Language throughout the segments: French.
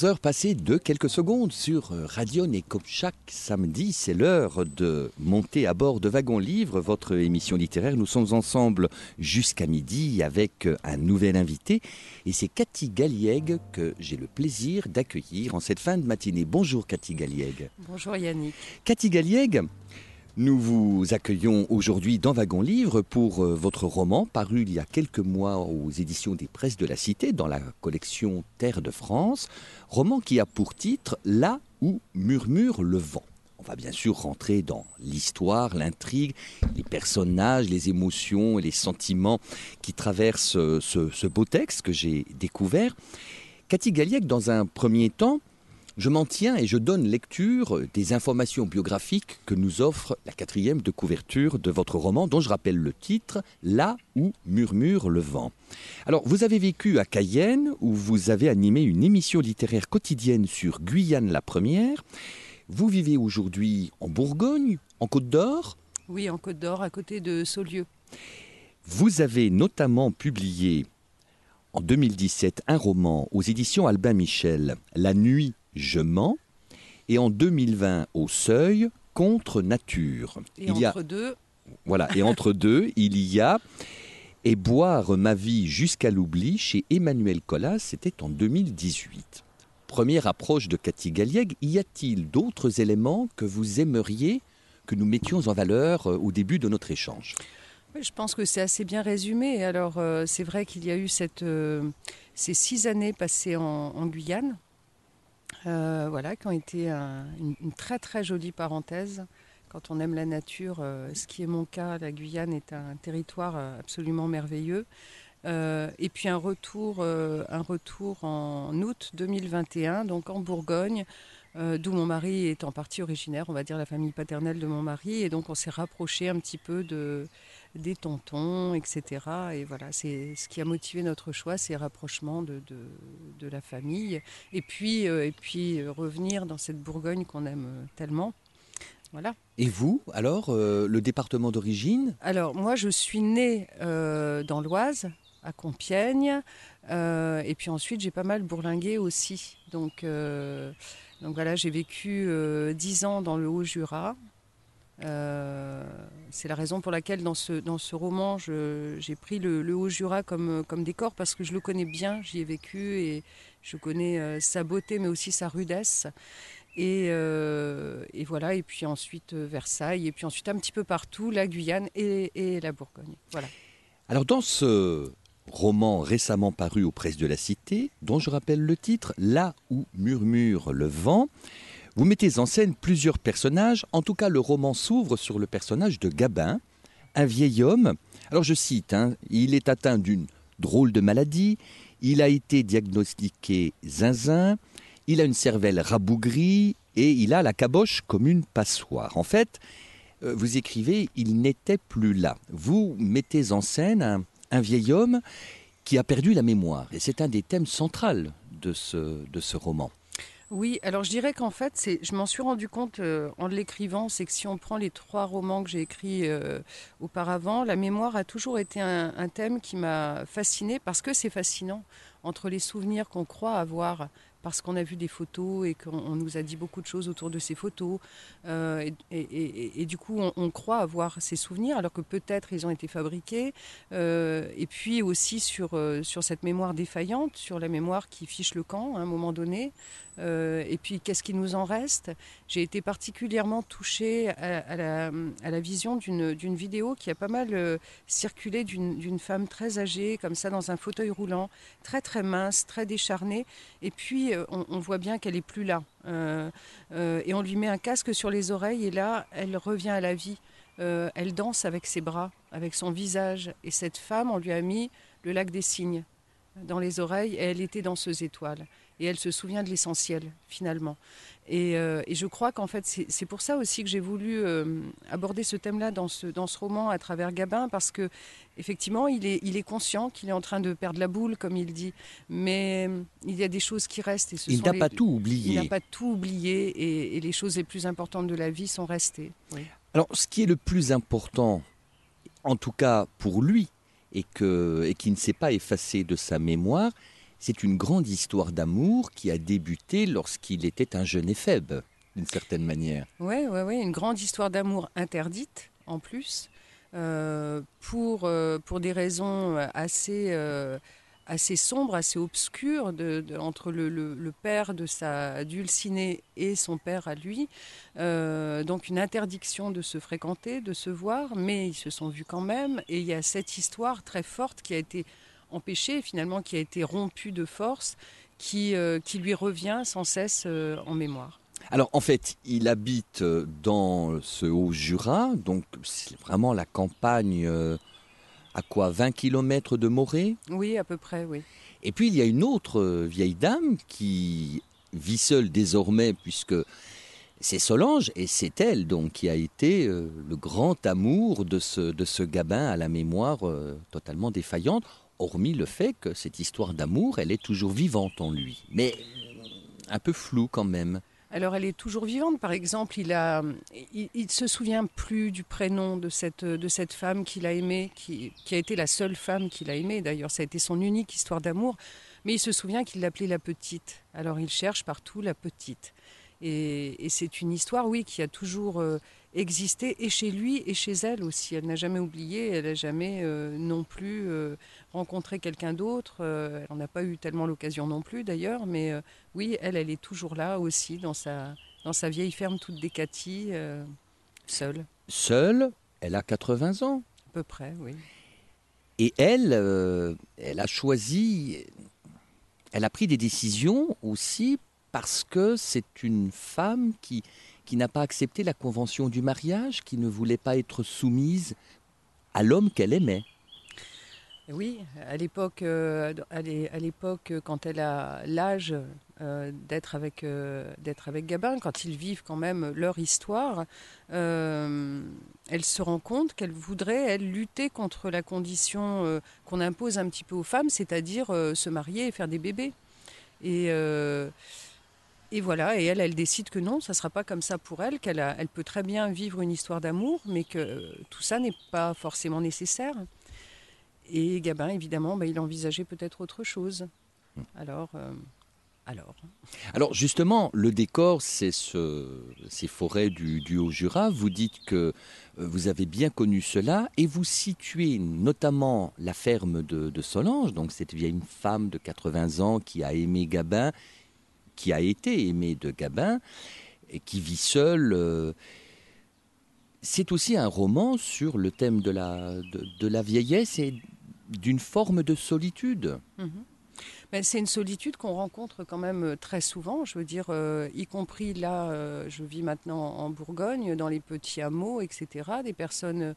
11 heures passées de quelques secondes sur euh, Radion et comme chaque samedi, c'est l'heure de monter à bord de Wagon Livre, votre émission littéraire. Nous sommes ensemble jusqu'à midi avec euh, un nouvel invité et c'est Cathy Galliègue que j'ai le plaisir d'accueillir en cette fin de matinée. Bonjour Cathy Galliègue. Bonjour Yannick. Cathy Galliègue, nous vous accueillons aujourd'hui dans Wagon Livre pour euh, votre roman paru il y a quelques mois aux éditions des Presses de la Cité dans la collection Terre de France, roman qui a pour titre Là où murmure le vent. On va bien sûr rentrer dans l'histoire, l'intrigue, les personnages, les émotions et les sentiments qui traversent euh, ce, beau texte que j'ai découvert. Cathy Galliec, dans un premier temps, je m'en tiens et je donne lecture des informations biographiques que nous offre la quatrième de couverture de votre roman, dont je rappelle le titre Là où murmure le vent. Alors, vous avez vécu à Cayenne, où vous avez animé une émission littéraire quotidienne sur Guyane la Première. Vous vivez aujourd'hui en Bourgogne, en Côte d'Or? Oui, en Côte d'Or, à côté de Saulieu. Vous avez notamment publié en 2017 un roman aux éditions Albin Michel, La nuit je mens, et en 2020 au seuil contre nature. Et il entre y a, deux, voilà, et entre deux, il y a et boire ma vie jusqu'à l'oubli chez Emmanuel Collas, c'était en 2018. Première approche de Cathy Galliègue, y a-t-il d'autres éléments que vous aimeriez que nous mettions en valeur euh, au début de notre échange? Je pense que c'est assez bien résumé. Alors, euh, c'est vrai qu'il y a eu cette, euh, ces six années passées en, en Guyane, euh, voilà, qui ont été un- une, très très jolie parenthèse. Quand on aime la nature, euh, ce qui est mon cas, la Guyane est un territoire euh, absolument merveilleux. Euh, et puis un retour, euh, un retour en août 2021, donc en Bourgogne, euh, d'où mon mari est en partie originaire, on va dire la famille paternelle de mon mari, et donc on s'est rapproché un petit peu de, des tontons, etc. Et voilà, c'est ce qui a motivé notre choix, ces rapprochements de, de, de la famille, et puis, euh, et puis euh, revenir dans cette Bourgogne qu'on aime euh, tellement. Voilà. Et vous, alors, euh, le département d'origine? Alors, moi, je suis née euh, dans l'Oise, à Compiègne. euh, et puis ensuite, j'ai pas mal bourlingué aussi. Donc, donc voilà, j'ai vécu 10 ans dans le Haut-Jura. Euh, c'est la raison pour laquelle dans ce, dans ce roman, j'ai pris le, Haut-Jura comme, comme décor parce que je le connais bien, j'y ai vécu et je connais euh, sa beauté mais aussi sa rudesse. Et, euh, voilà, et puis ensuite Versailles, et puis ensuite un petit peu partout, la Guyane et, et la Bourgogne. Voilà. Alors dans ce roman récemment paru aux presses de la Cité, dont je rappelle le titre, Là où murmure le vent, vous mettez en scène plusieurs personnages. En tout cas, le roman s'ouvre sur le personnage de Gabin, un vieil homme. Alors je cite, hein, il est atteint d'une drôle de maladie, il a été diagnostiqué zinzin, il a une cervelle rabougrie et il a la caboche comme une passoire. En fait, euh, vous écrivez, il n'était plus là. Vous mettez en scène un, vieil homme qui a perdu la mémoire. Et c'est un des thèmes centraux de ce, de ce roman. Oui, alors je dirais qu'en fait, je m'en suis rendu compte euh, en l'écrivant, c'est que si on prend les trois romans que j'ai écrits euh, auparavant, la mémoire a toujours été un, thème qui m'a fascinée parce que c'est fascinant entre les souvenirs qu'on croit avoir parce qu'on a vu des photos et qu'on on nous a dit beaucoup de choses autour de ces photos. euh, et, du coup, on, croit avoir ces souvenirs alors que peut-être ils ont été fabriqués. Et puis aussi sur cette mémoire défaillante, sur la mémoire qui fiche le camp à un moment donné. Euh, et puis, qu'est-ce qui nous en reste? J'ai été particulièrement touchée à, la, vision d'une vidéo qui a pas mal euh, circulé d'une femme très âgée, comme ça, dans un fauteuil roulant, très très mince, très décharnée. Et puis, euh, on, voit bien qu'elle est plus là. Et on lui met un casque sur les oreilles, et là, elle revient à la vie. elle danse avec ses bras, avec son visage. Et cette femme, on lui a mis le lac des cygnes dans les oreilles et elle était danseuse étoile. Et elle se souvient de l'essentiel, finalement. Et, euh, et je crois qu'en fait, c'est pour ça aussi que j'ai voulu euh, aborder ce thème-là dans ce, dans ce roman à travers Gabin, parce que effectivement, il est, il est conscient qu'il est en train de perdre la boule, comme il dit. Mais euh, il y a des choses qui restent. Et ce Il n'a pas tout Il oublié. n'a pas tout oublié et, et les choses les plus importantes de la vie sont restées. Oui. Alors, ce qui est le plus important, en tout cas pour lui, et, que, et qui ne s'est pas effacé de sa mémoire, c'est une grande histoire d'amour qui a débuté lorsqu'il était un jeune éphèbe, d'une certaine manière. Oui, ouais, ouais, une grande histoire d'amour interdite en plus, euh, pour, euh, pour des raisons assez, euh, assez sombres, assez obscures, de, entre le, le- le père de sa dulcinée et son père à lui. Donc une interdiction de se fréquenter, de se voir, mais ils se sont vus quand même. Et il y a cette histoire très forte qui a été empêchée, finalement, qui a été rompue de force, qui, euh, qui lui revient sans cesse euh, en mémoire. Alors, en fait, il habite euh, dans ce Haut-Jura, donc c'est vraiment la campagne à quoi 20 km de Morée? Oui, à peu près, oui. Et puis il y a une autre vieille dame qui vit seule désormais puisque c'est Solange et c'est elle donc qui a été le grand amour de ce, de ce Gabin à la mémoire totalement défaillante, hormis le fait que cette histoire d'amour, elle est toujours vivante en lui, mais euh, un peu floue quand même. Alors elle est toujours vivante. Par exemple, il a, il, se souvient plus du prénom de cette de cette femme qu'il a aimée, qui, a été la seule femme qu'il a aimée. D'ailleurs, ça a été son unique histoire d'amour. Mais il se souvient qu'il l'appelait la petite. Alors il cherche partout la petite. Et, et c'est une histoire, oui, qui a toujours euh, existé et chez lui et chez elle aussi. Elle n'a jamais oublié. Elle n'a jamais euh, non plus euh, rencontré quelqu'un d'autre. Euh, elle n'en a pas eu tellement l'occasion non plus, d'ailleurs. Mais euh, oui, elle, elle est toujours là aussi, dans sa, dans sa vieille ferme toute décatie, seule, Seule, elle a 80 ans. à peu près, oui. Et elle, elle a choisi, elle a pris des décisions aussi parce que c'est une femme qui, qui n'a pas accepté la convention du mariage, qui ne voulait pas être soumise à l'homme qu'elle aimait. Oui, à l'époque, euh, à l'é- à l'époque, quand elle a l'âge euh, d'être avec, euh, d'être avec Gabin, quand ils vivent quand même leur histoire, elle se rend compte qu'elle voudrait, elle, lutter contre la condition qu'on impose un petit peu aux femmes, c'est-à-dire se marier et faire des bébés. Et, et voilà, et elle, elle décide que non, ça ne sera pas comme ça pour elle, qu'elle elle peut très bien vivre une histoire d'amour, mais que euh, tout ça n'est pas forcément nécessaire. Et Gabin, évidemment, bah, il envisageait peut-être autre chose. Alors, euh, alors. Alors justement, le décor, c'est ce, ces forêts du, du Haut-Jura. Vous dites que euh, vous avez bien connu cela et vous situez notamment la ferme de, de Solange, donc cette vieille femme de 80 ans qui a aimé Gabin, qui a été aimée de Gabin et qui vit seule. euh, c'est aussi un roman sur le thème de la, vieillesse et d'une forme de solitude. Mais c'est une solitude qu'on rencontre quand même euh, très souvent, je veux dire, euh, y compris là, je vis maintenant en Bourgogne, dans les petits hameaux, etc., des personnes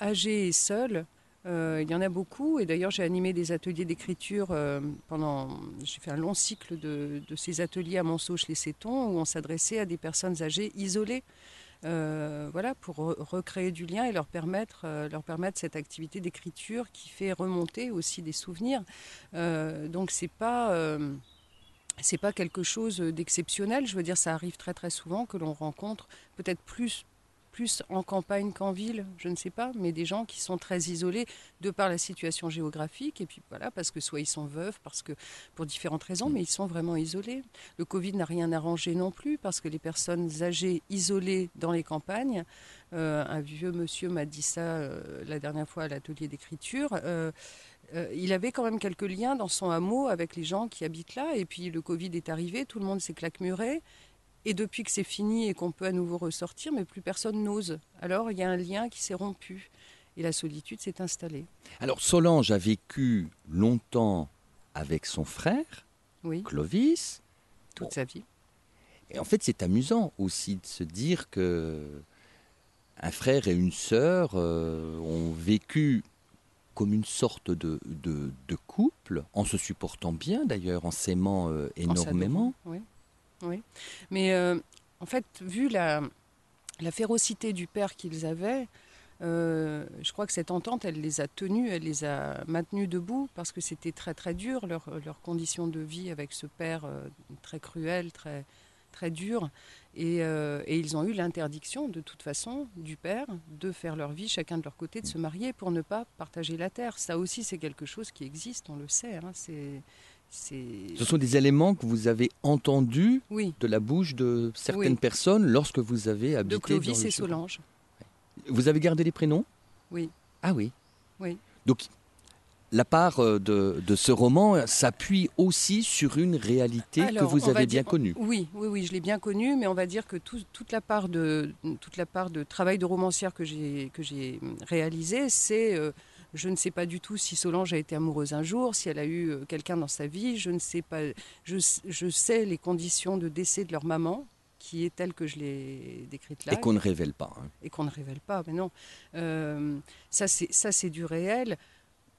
âgées et seules. Euh, il y en a beaucoup, et d'ailleurs j'ai animé des ateliers d'écriture euh, pendant. J'ai fait un long cycle de, ces ateliers à Montsauche-les-Sétons où on s'adressait à des personnes âgées isolées. euh, voilà, pour re- recréer du lien et leur permettre, cette activité d'écriture qui fait remonter aussi des souvenirs. Donc c'est pas pas quelque chose d'exceptionnel. Je veux dire, ça arrive très très souvent que l'on rencontre peut-être plus plus en campagne qu'en ville, je ne sais pas, mais des gens qui sont très isolés de par la situation géographique et puis voilà parce que soit ils sont veufs, parce que pour différentes raisons, mais ils sont vraiment isolés. Le Covid n'a rien arrangé non plus parce que les personnes âgées isolées dans les campagnes, euh, un vieux monsieur m'a dit ça euh, la dernière fois à l'atelier d'écriture. euh, euh, il avait quand même quelques liens dans son hameau avec les gens qui habitent là. Et puis le Covid est arrivé, tout le monde s'est claquemuré. Et depuis que c'est fini et qu'on peut à nouveau ressortir, mais plus personne n'ose. Alors il y a un lien qui s'est rompu. Et la solitude s'est installée. Alors Solange a vécu longtemps avec son frère, Oui, Clovis. toute Bon. sa vie. Et en fait, c'est amusant aussi de se dire que un frère et une sœur euh, ont vécu comme une sorte de, de, de couple, en se supportant bien d'ailleurs, en s'aimant euh, énormément. Oui, oui. Mais euh, en fait, vu la, la férocité du père qu'ils avaient, euh, je crois que cette entente, elle les a tenus, elle les a maintenus debout parce que c'était très très dur leur, leur condition de vie avec ce père euh, très cruel, très très dur. Et, ils ont eu l'interdiction de toute façon du père de faire leur vie chacun de leur côté, de se marier pour ne pas partager la terre. Ça aussi, c'est quelque chose qui existe, on le sait. hein, c'est Ce sont des éléments que vous avez entendus oui de la bouche de certaines Oui. personnes lorsque vous avez habité de Clovis dans le et. Solange. Vous avez gardé les prénoms? Oui. Ah oui. Oui. Donc, la part euh, de, de ce roman s'appuie aussi sur une réalité que vous avez dire- bien connue. Oui, oui, oui, je l'ai bien connu, mais on va dire que tout- toute la part de toute la part de travail de romancière que j'ai que j'ai réalisé, c'est euh, je ne sais pas du tout si Solange a été amoureuse un jour, si elle a eu euh, quelqu'un dans sa vie. Je ne sais pas. Je, je sais les conditions de décès de leur maman, qui est telle que je l'ai décrite là Et qu'on ne révèle pas. hein. et qu'on ne révèle pas. Mais non, Euh, ça c'est du réel.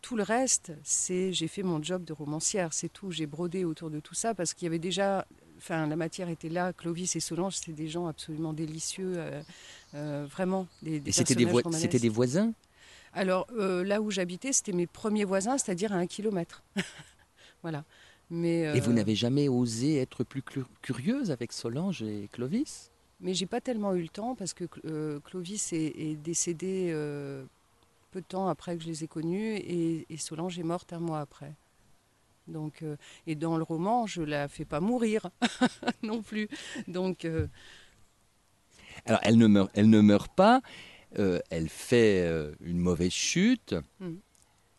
Tout le reste, c'est j'ai fait mon job de romancière, c'est tout. J'ai brodé autour de tout ça parce qu'il y avait déjà, enfin la matière était là. Clovis et Solange, c'était des gens absolument délicieux, euh, euh, vraiment des, des Et des, c'était des voisins? Alors euh, là où j'habitais, c'était mes premiers voisins, c'est-à-dire à un kilomètre. voilà. Mais Et vous euh, n'avez jamais osé être plus curieuse avec Solange et Clovis? Mais j'ai pas tellement eu le temps parce que euh, Clovis est, est décédé euh, peu de temps après que je les ai connus et, et Solange est morte un mois après. Donc, euh, et dans le roman, je la fais pas mourir non plus. Donc, euh, Alors, elle ne meurt, elle ne meurt pas, euh, elle fait euh, une mauvaise chute. Mm.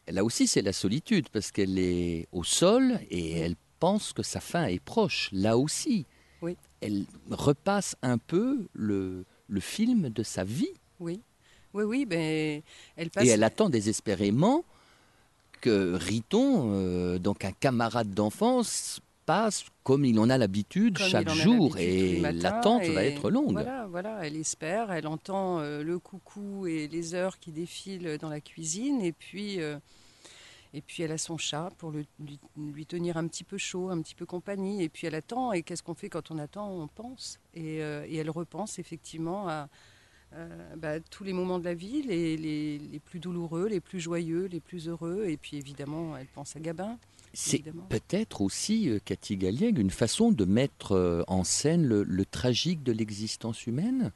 Là aussi, c'est la solitude, parce qu'elle est au sol et elle pense que sa fin est proche. Là aussi, Oui. elle repasse un peu le, le film de sa vie. oui, oui, oui, ben, elle passe. Et elle attend désespérément que Riton, euh, donc un camarade d'enfance, passe comme il en a l'habitude chaque jour. Et l'attente va être longue. Voilà, voilà, elle espère, elle entend euh, le coucou et les heures qui défilent dans la cuisine, et puis, euh, et puis elle a son chat pour le- lui, lui tenir un petit peu chaud, un petit peu compagnie, et puis elle attend, et qu'est-ce qu'on fait quand on attend? On pense, et, euh, et elle repense effectivement à euh, bah, tous les moments de la vie, les, les- les plus douloureux, les plus joyeux, les plus heureux, et puis évidemment, elle pense à Gabin. C'est peut-être aussi, euh, Cathy Galliègue, une façon de mettre euh, en scène le, le tragique de l'existence humaine?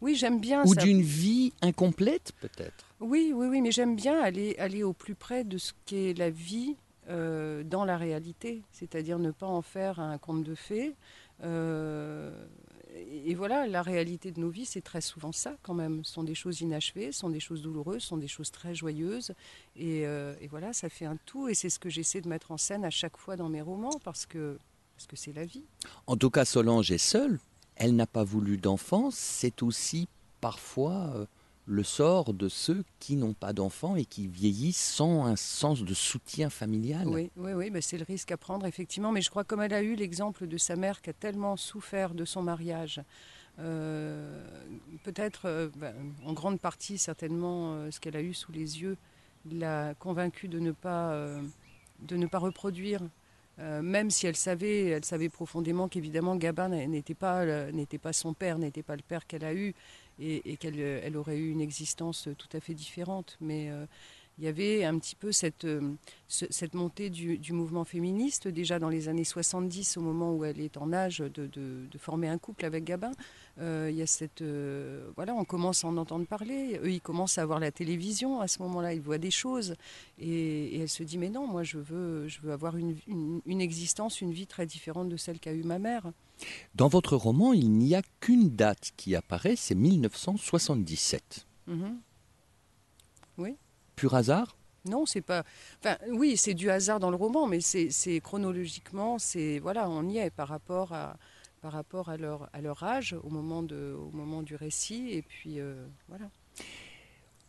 Oui, j'aime bien Ou d'une vie incomplète, peut-être? Oui, oui, oui, mais j'aime bien aller, aller au plus près de ce qu'est la vie euh, dans la réalité, c'est-à-dire ne pas en faire un conte de fées. Euh, et, voilà, la réalité de nos vies, c'est très souvent ça quand même. Ce sont des choses inachevées, ce sont des choses douloureuses, ce sont des choses très joyeuses. Et, euh, et voilà, ça fait un tout. Et c'est ce que j'essaie de mettre en scène à chaque fois dans mes romans, parce que parce que c'est la vie. En tout cas, Solange est seule. Elle n'a pas voulu d'enfant. C'est aussi parfois euh, le sort de ceux qui n'ont pas d'enfants et qui vieillissent sans un sens de soutien familial. Oui, oui, oui, c'est le risque à prendre, effectivement. Mais je crois comme elle a eu l'exemple de sa mère qui a tellement souffert de son mariage, euh, peut-être, euh, ben, en grande partie, certainement, euh, ce qu'elle a eu sous les yeux l'a convaincue de ne pas, de ne pas reproduire. même si elle savait, elle savait profondément qu'évidemment Gabin n'était pas, n'était pas son père, n'était pas le père qu'elle a eu, et, qu'elle euh, aurait eu une existence tout à fait différente. Mais euh, il y avait un petit peu cette, euh, ce- cette montée du, mouvement féministe, déjà dans les années 70, au moment où elle est en âge de, former un couple avec Gabin. Euh, il y a cette, euh, voilà, on commence à en entendre parler. Eux, ils commencent à voir la télévision à ce moment-là, ils voient des choses. Et, elle se dit, mais non, moi, je veux, avoir une existence, une vie très différente de celle qu'a eue ma mère. Dans votre roman, il n'y a qu'une date qui apparaît, c'est 1977. Mhm. Pur hasard? Non, c'est pas. Enfin, oui, c'est du hasard dans le roman, mais c'est c'est chronologiquement, c'est voilà, on y est par rapport à par rapport à leur à leur âge au moment de au moment du récit et puis euh, voilà.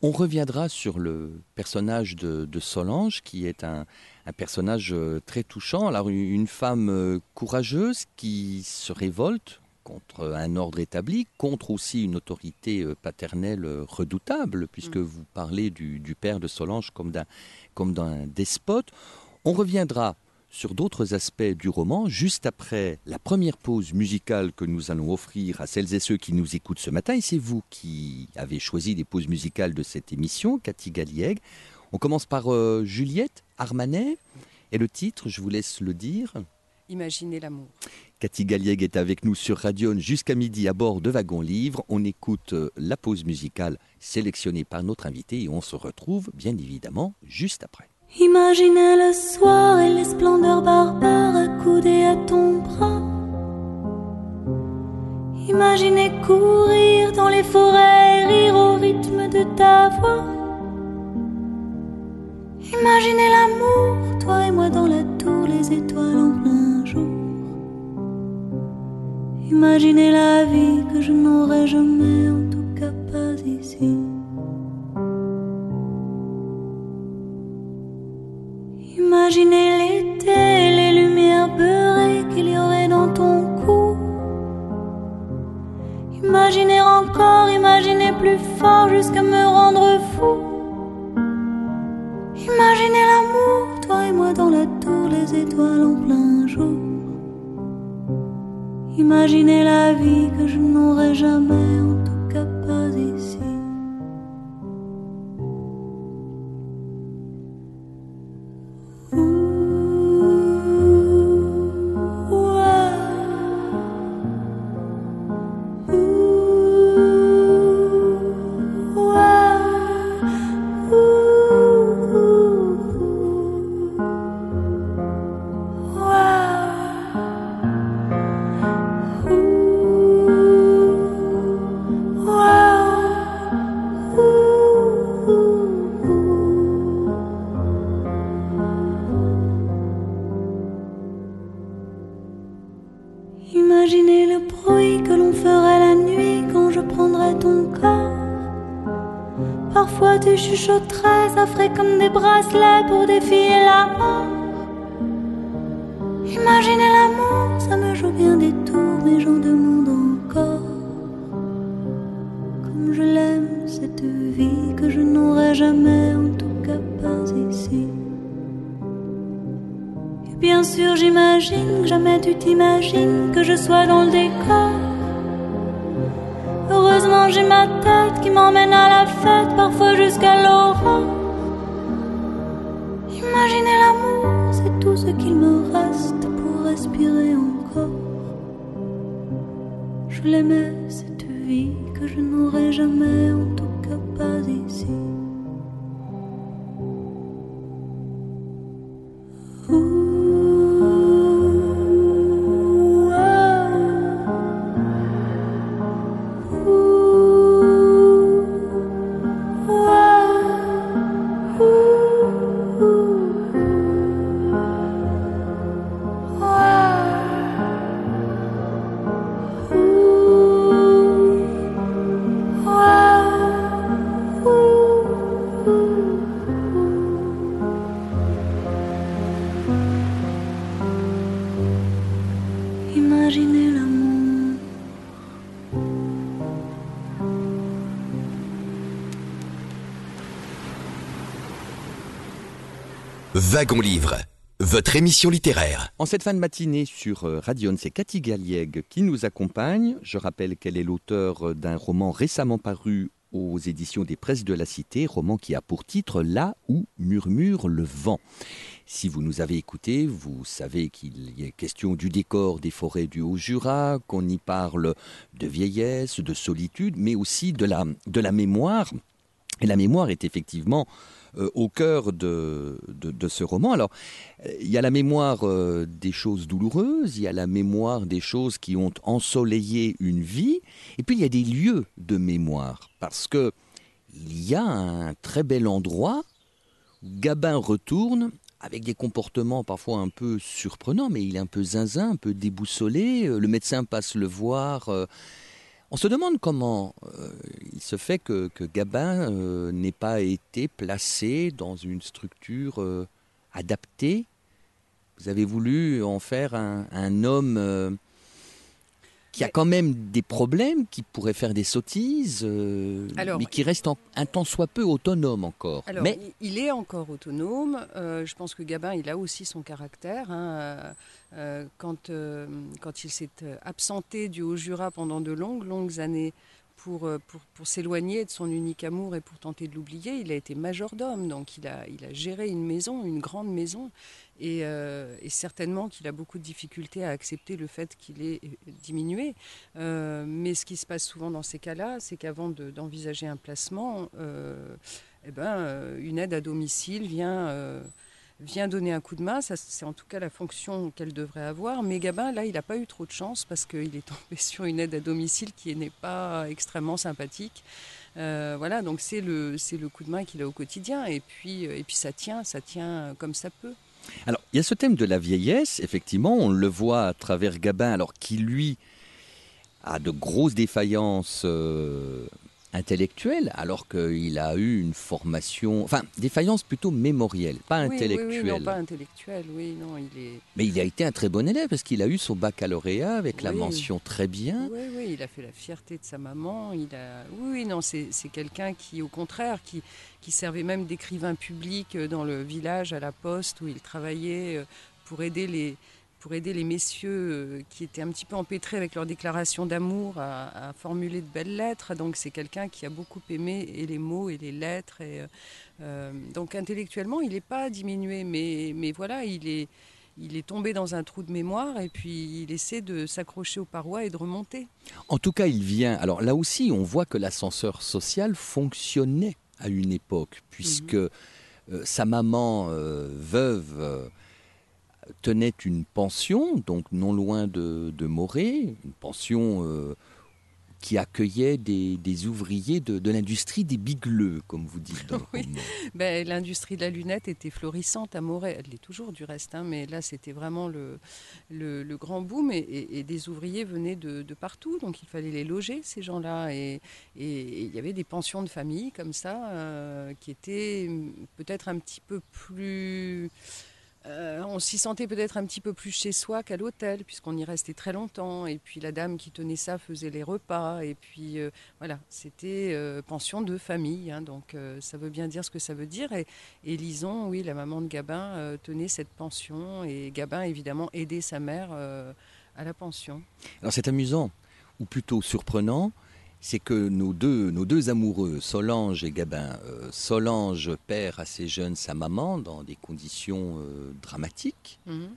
On reviendra sur le personnage de, de Solange, qui est un, un personnage euh, très touchant. Alors, une femme euh, courageuse qui se révolte contre un ordre établi, contre aussi une autorité paternelle redoutable, puisque mm. vous parlez du, du, père de Solange comme d'un comme d'un despote. On reviendra sur d'autres aspects du roman juste après la première pause musicale que nous allons offrir à celles et ceux qui nous écoutent ce matin. Et c'est vous qui avez choisi des pauses musicales de cette émission, Cathy Galliègue. On commence par euh, Juliette Armanet. Et le titre, je vous laisse le dire. Imaginez l'amour. Cathy Galliègue est avec nous sur Radion jusqu'à midi à bord de Wagon Livre. On écoute euh, la pause musicale sélectionnée par notre invité et on se retrouve bien évidemment juste après. Imaginez le soir et les splendeurs barbares accoudées à ton bras. Imaginez courir dans les forêts rire au rythme de ta voix. Imaginez l'amour, toi et moi dans la tour, les étoiles en plein jour. Imaginez la vie que je n'aurai jamais, en tout cas pas ici. Imaginez l'été, les lumières beurrées qu'il y aurait dans ton cou. Imaginez encore, imaginez plus fort jusqu'à me rendre fou. Imaginez l'amour, toi et moi dans la tour, les étoiles en plein jour. Imaginez la vie que je n'aurai jamais, en Imaginez le bruit que l'on ferait la nuit quand je prendrais ton corps. Parfois tu chuchoterais, ça ferait comme des bracelets pour défier la mort. Imaginez l'amour, ça me joue bien des tours, mais j'en demande encore. Comme je l'aime cette vie que je n'aurai jamais. bien sûr j'imagine que jamais tu t'imagines que je sois dans le décor. Heureusement j'ai ma tête qui m'emmène à la fête, parfois jusqu'à l'aurore. Imaginez l'amour, c'est tout ce qu'il me reste pour respirer encore. Je l'aimais cette vie que je n'aurai jamais, en tout cas pas ici. Wagon Livre, votre émission littéraire. En cette fin de matinée sur euh, Radion, c'est Cathy Galliègue qui nous accompagne. Je rappelle qu'elle est l'auteur euh, d'un roman récemment paru aux éditions des Presses de la Cité, roman qui a pour titre Là où murmure le vent. Si vous nous avez écoutés, vous savez qu'il y est question du décor des forêts du Haut-Jura, qu'on y parle de vieillesse, de solitude, mais aussi de la, de la mémoire. Et la mémoire est effectivement euh, au cœur de, de, ce roman. Alors, il y a la mémoire euh, des choses douloureuses, il y a la mémoire des choses qui ont ensoleillé une vie, et puis il y a des lieux de mémoire, parce que il y a un très bel endroit où Gabin retourne avec des comportements parfois un peu surprenants, mais il est un peu zinzin, un peu déboussolé. Euh, le médecin passe le voir. On se demande comment euh, il se fait que, Gabin euh, n'ait pas été placé dans une structure euh, adaptée. Vous avez voulu en faire un, homme qui a quand même des problèmes, qui pourrait faire des sottises, euh, Alors, mais qui reste en- un tant soit peu autonome encore. Alors, mais il- il est encore autonome. Euh, je pense que Gabin, il a aussi son caractère. hein. Euh, euh, quand, il s'est euh, absenté du Haut-Jura pendant de longues, longues années pour, s'éloigner de son unique amour et pour tenter de l'oublier, il a été majordome. Donc, il a, géré une maison, une grande maison. Et, certainement qu'il a beaucoup de difficultés à accepter le fait qu'il ait diminué. Mais ce qui se passe souvent dans ces cas-là, c'est qu'avant de- d'envisager un placement, eh ben, une aide à domicile vient, vient donner un coup de main. C'est en tout cas la fonction qu'elle devrait avoir. Mais Gabin, là, il n'a pas eu trop de chance parce qu'il est tombé sur une aide à domicile qui n'est pas extrêmement sympathique. Euh, voilà, donc c'est le, c'est le coup de main qu'il a au quotidien. Et puis, euh, et puis ça tient, ça tient comme ça peut. Alors, il y a ce thème de la vieillesse, effectivement, on le voit à travers Gabin, alors qui, lui, a de grosses défaillances euh, intellectuelles, alors qu'il a eu une formation, enfin, défaillances plutôt mémorielles, pas Oui, oui, non, pas intellectuel, oui, non, il est... Mais il a été un très bon élève, parce qu'il a eu son baccalauréat avec la mention très bien. Oui, oui, il a fait la fierté de sa maman. Il a... Oui, oui, non, c'est c'est quelqu'un qui, au contraire, qui, qui servait même d'écrivain public euh, dans le village à la poste où il travaillait euh, pour aider les, pour aider les messieurs euh, qui étaient un petit peu empêtrés avec leur déclaration d'amour à, à formuler de belles lettres. Donc c'est quelqu'un qui a beaucoup aimé et les mots et les lettres. Et, euh, euh, donc intellectuellement, il n'est pas diminué, mais, mais voilà, il est, il est tombé dans un trou de mémoire et puis il essaie de s'accrocher aux parois et de remonter. En tout cas, il vient. Alors là aussi, on voit que l'ascenseur social fonctionnait à une époque, puisque euh, sa maman euh, veuve tenait une pension, donc non loin de, de Morée, une pension euh, qui accueillait des, des ouvriers de, de l'industrie des bigleux, comme vous dites dans Oui. Ben, L'industrie de la lunette était florissante à Moret. Elle l'est toujours du reste, hein, mais là c'était vraiment le, le, le grand boom et, et- et des ouvriers venaient de, de partout, donc il fallait les loger, ces gens-là. Et, il y avait des pensions de famille comme ça euh, qui étaient peut-être un petit peu plus... euh, on s'y sentait peut-être un petit peu plus chez soi qu'à l'hôtel, puisqu'on y restait très longtemps. Et puis la dame qui tenait ça faisait les repas. Et puis euh, voilà, c'était euh, pension de famille. hein, donc ça veut bien dire ce que ça veut dire. Et, et Lison, oui, la maman de Gabin, tenait cette pension. Et Gabin, évidemment, aidait sa mère à la pension. Alors c'est amusant, ou plutôt surprenant, c'est que nos deux, nos deux amoureux, Solange et Gabin, euh, Solange perd assez jeune sa maman dans des conditions euh, dramatiques, Mhm.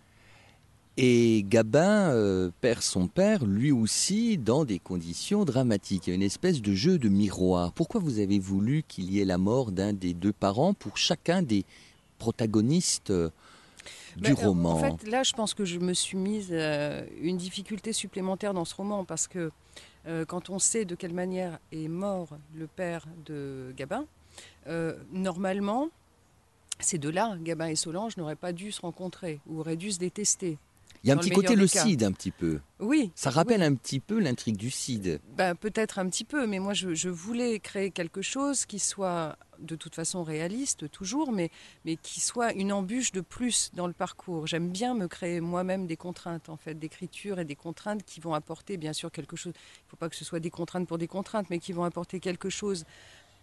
et Gabin euh, perd son père lui aussi dans des conditions dramatiques. Il y a une espèce de jeu de miroir. Pourquoi vous avez voulu qu'il y ait la mort d'un des deux parents pour chacun des protagonistes euh, du Ben, roman En fait, là, je pense que je me suis mise une difficulté supplémentaire dans ce roman parce que quand on sait de quelle manière est mort le père de Gabin, euh, normalement, ces deux-là, Gabin et Solange, n'auraient pas dû se rencontrer ou auraient dû se détester. Il y a un petit le côté le. Cid un petit peu. Oui. Ça rappelle un petit peu l'intrigue du Cid. Ben, peut-être un petit peu, mais moi je, je voulais créer quelque chose qui soit de toute façon réaliste toujours, mais, qui soit une embûche de plus dans le parcours. J'aime bien me créer moi-même des contraintes en fait, d'écriture et des contraintes qui vont apporter bien sûr quelque chose. Il ne faut pas que ce soit des contraintes pour des contraintes, mais qui vont apporter quelque chose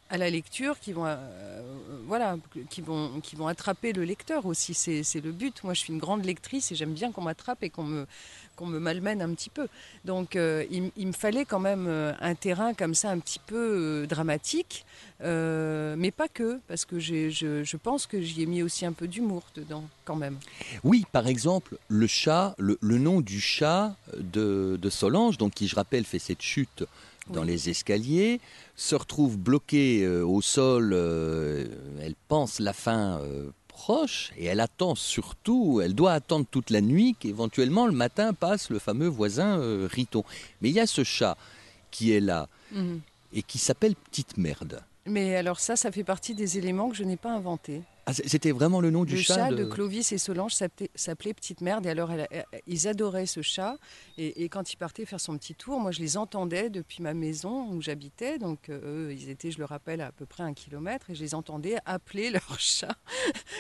à la lecture, qui vont, euh, voilà, qui vont, qui vont attraper le lecteur aussi. C'est le but. Moi, je suis une grande lectrice et j'aime bien qu'on m'attrape et qu'on me, qu'on me malmène un petit peu. Donc, euh, il, me fallait quand même euh, un terrain comme ça, un petit peu euh, dramatique, euh, mais pas que, parce que je, je pense que j'y ai mis aussi un peu d'humour dedans, quand même. Oui, par exemple, le chat, le, le nom du chat de, de Solange, donc qui, je rappelle, fait cette chute dans Oui. les escaliers, se retrouve bloquée euh, au sol. euh, elle pense la fin euh, proche et elle attend surtout, elle doit attendre toute la nuit qu'éventuellement le matin passe le fameux voisin Riton. Mais il y a ce chat qui est là Mhm. et qui s'appelle Petite Merde. Mais alors ça, ça fait partie des éléments que je n'ai pas inventés. Ah, C'était vraiment le nom du Le chat, chat de Clovis et Solange s'appelait Petite Merde. Et alors, elle- ils adoraient ce chat. Et, et quand il partait faire son petit tour, moi, je les entendais depuis ma maison où j'habitais. Donc, euh, eux, ils étaient, je le rappelle, à peu près un kilomètre. Et je les entendais appeler leur chat.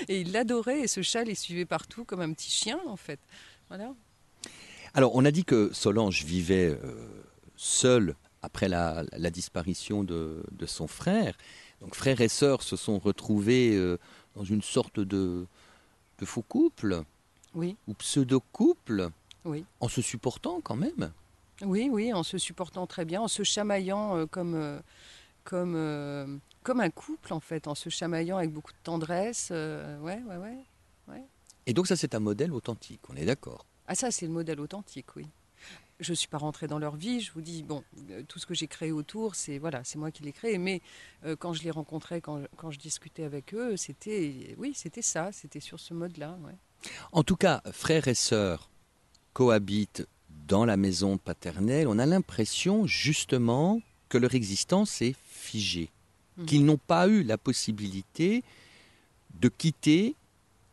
Et ils l'adoraient. Et ce chat les suivait partout comme un petit chien, en fait. Voilà. Alors, on a dit que Solange vivait euh, seule après la, la disparition de, de son frère. Donc, frère et sœur se sont retrouvés euh, dans une sorte de, de faux couple Oui, ou pseudo-couple, oui. en se supportant quand même. Oui, oui, en se supportant très bien, en se chamaillant euh, comme, euh, comme, euh, comme un couple, en fait, en se chamaillant avec beaucoup de tendresse. euh, ouais, ouais, ouais. Et donc, ça, c'est un modèle authentique, on est d'accord? Ah, ça, c'est le modèle authentique, oui. Je ne suis pas rentrée dans leur vie, je vous dis, bon, euh, tout ce que j'ai créé autour, c'est voilà, c'est moi qui l'ai créé, mais euh, quand je les rencontrais, quand, quand je discutais avec eux, c'était, oui, c'était ça, c'était sur ce mode-là, ouais. En tout cas, frères et sœurs cohabitent dans la maison paternelle. On a l'impression, justement, que leur existence est figée, Mhm. qu'ils n'ont pas eu la possibilité de quitter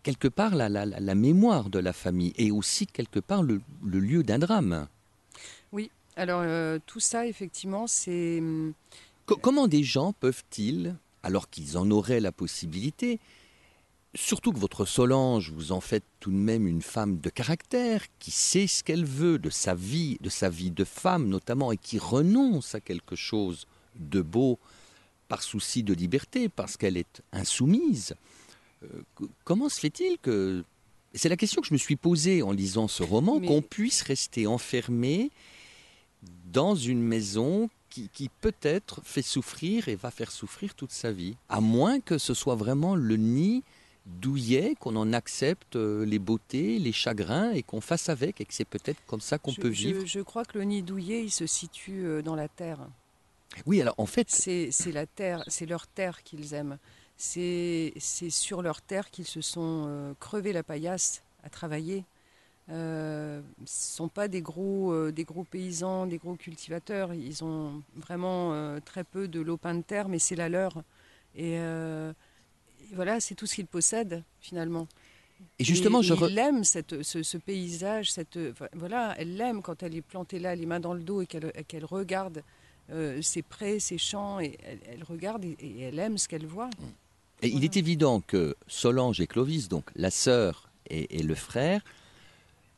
quelque part la, la- la- la mémoire de la famille et aussi quelque part le, le lieu d'un drame. Alors, euh, tout ça, effectivement, c'est... Co- comment des gens peuvent-ils, alors qu'ils en auraient la possibilité, surtout que votre Solange, vous en faites tout de même une femme de caractère, qui sait ce qu'elle veut de sa vie, de sa vie de femme notamment, et qui renonce à quelque chose de beau par souci de liberté, parce qu'elle est insoumise. Euh, co- comment se fait-il que... C'est la question que je me suis posée en lisant ce roman, Mais- qu'on puisse rester enfermé dans une maison qui, qui peut-être fait souffrir et va faire souffrir toute sa vie. À moins que ce soit vraiment le nid douillet, qu'on en accepte euh, les beautés, les chagrins et qu'on fasse avec et que c'est peut-être comme ça qu'on je, peut je- vivre. Je, crois que le nid douillet, il se situe euh, dans la terre. Oui, alors en fait, C'est la terre, c'est leur terre qu'ils aiment. C'est c'est sur leur terre qu'ils se sont euh, crevés la paillasse à travailler. Euh, ce ne sont pas des gros, euh, des gros paysans, des gros cultivateurs. Ils ont vraiment euh, très peu de lopin de terre, mais c'est la leur. Et, et voilà, c'est tout ce qu'ils possèdent finalement. et justement, Et- je et re- il aime cette, ce, ce paysage, cette, voilà, elle l'aime quand elle est plantée là, les mains dans le dos et qu'elle regarde ses prés, ses champs, et elle, elle regarde et, elle aime ce qu'elle voit. et il est évident que Solange et Clovis, donc la sœur et, et le frère,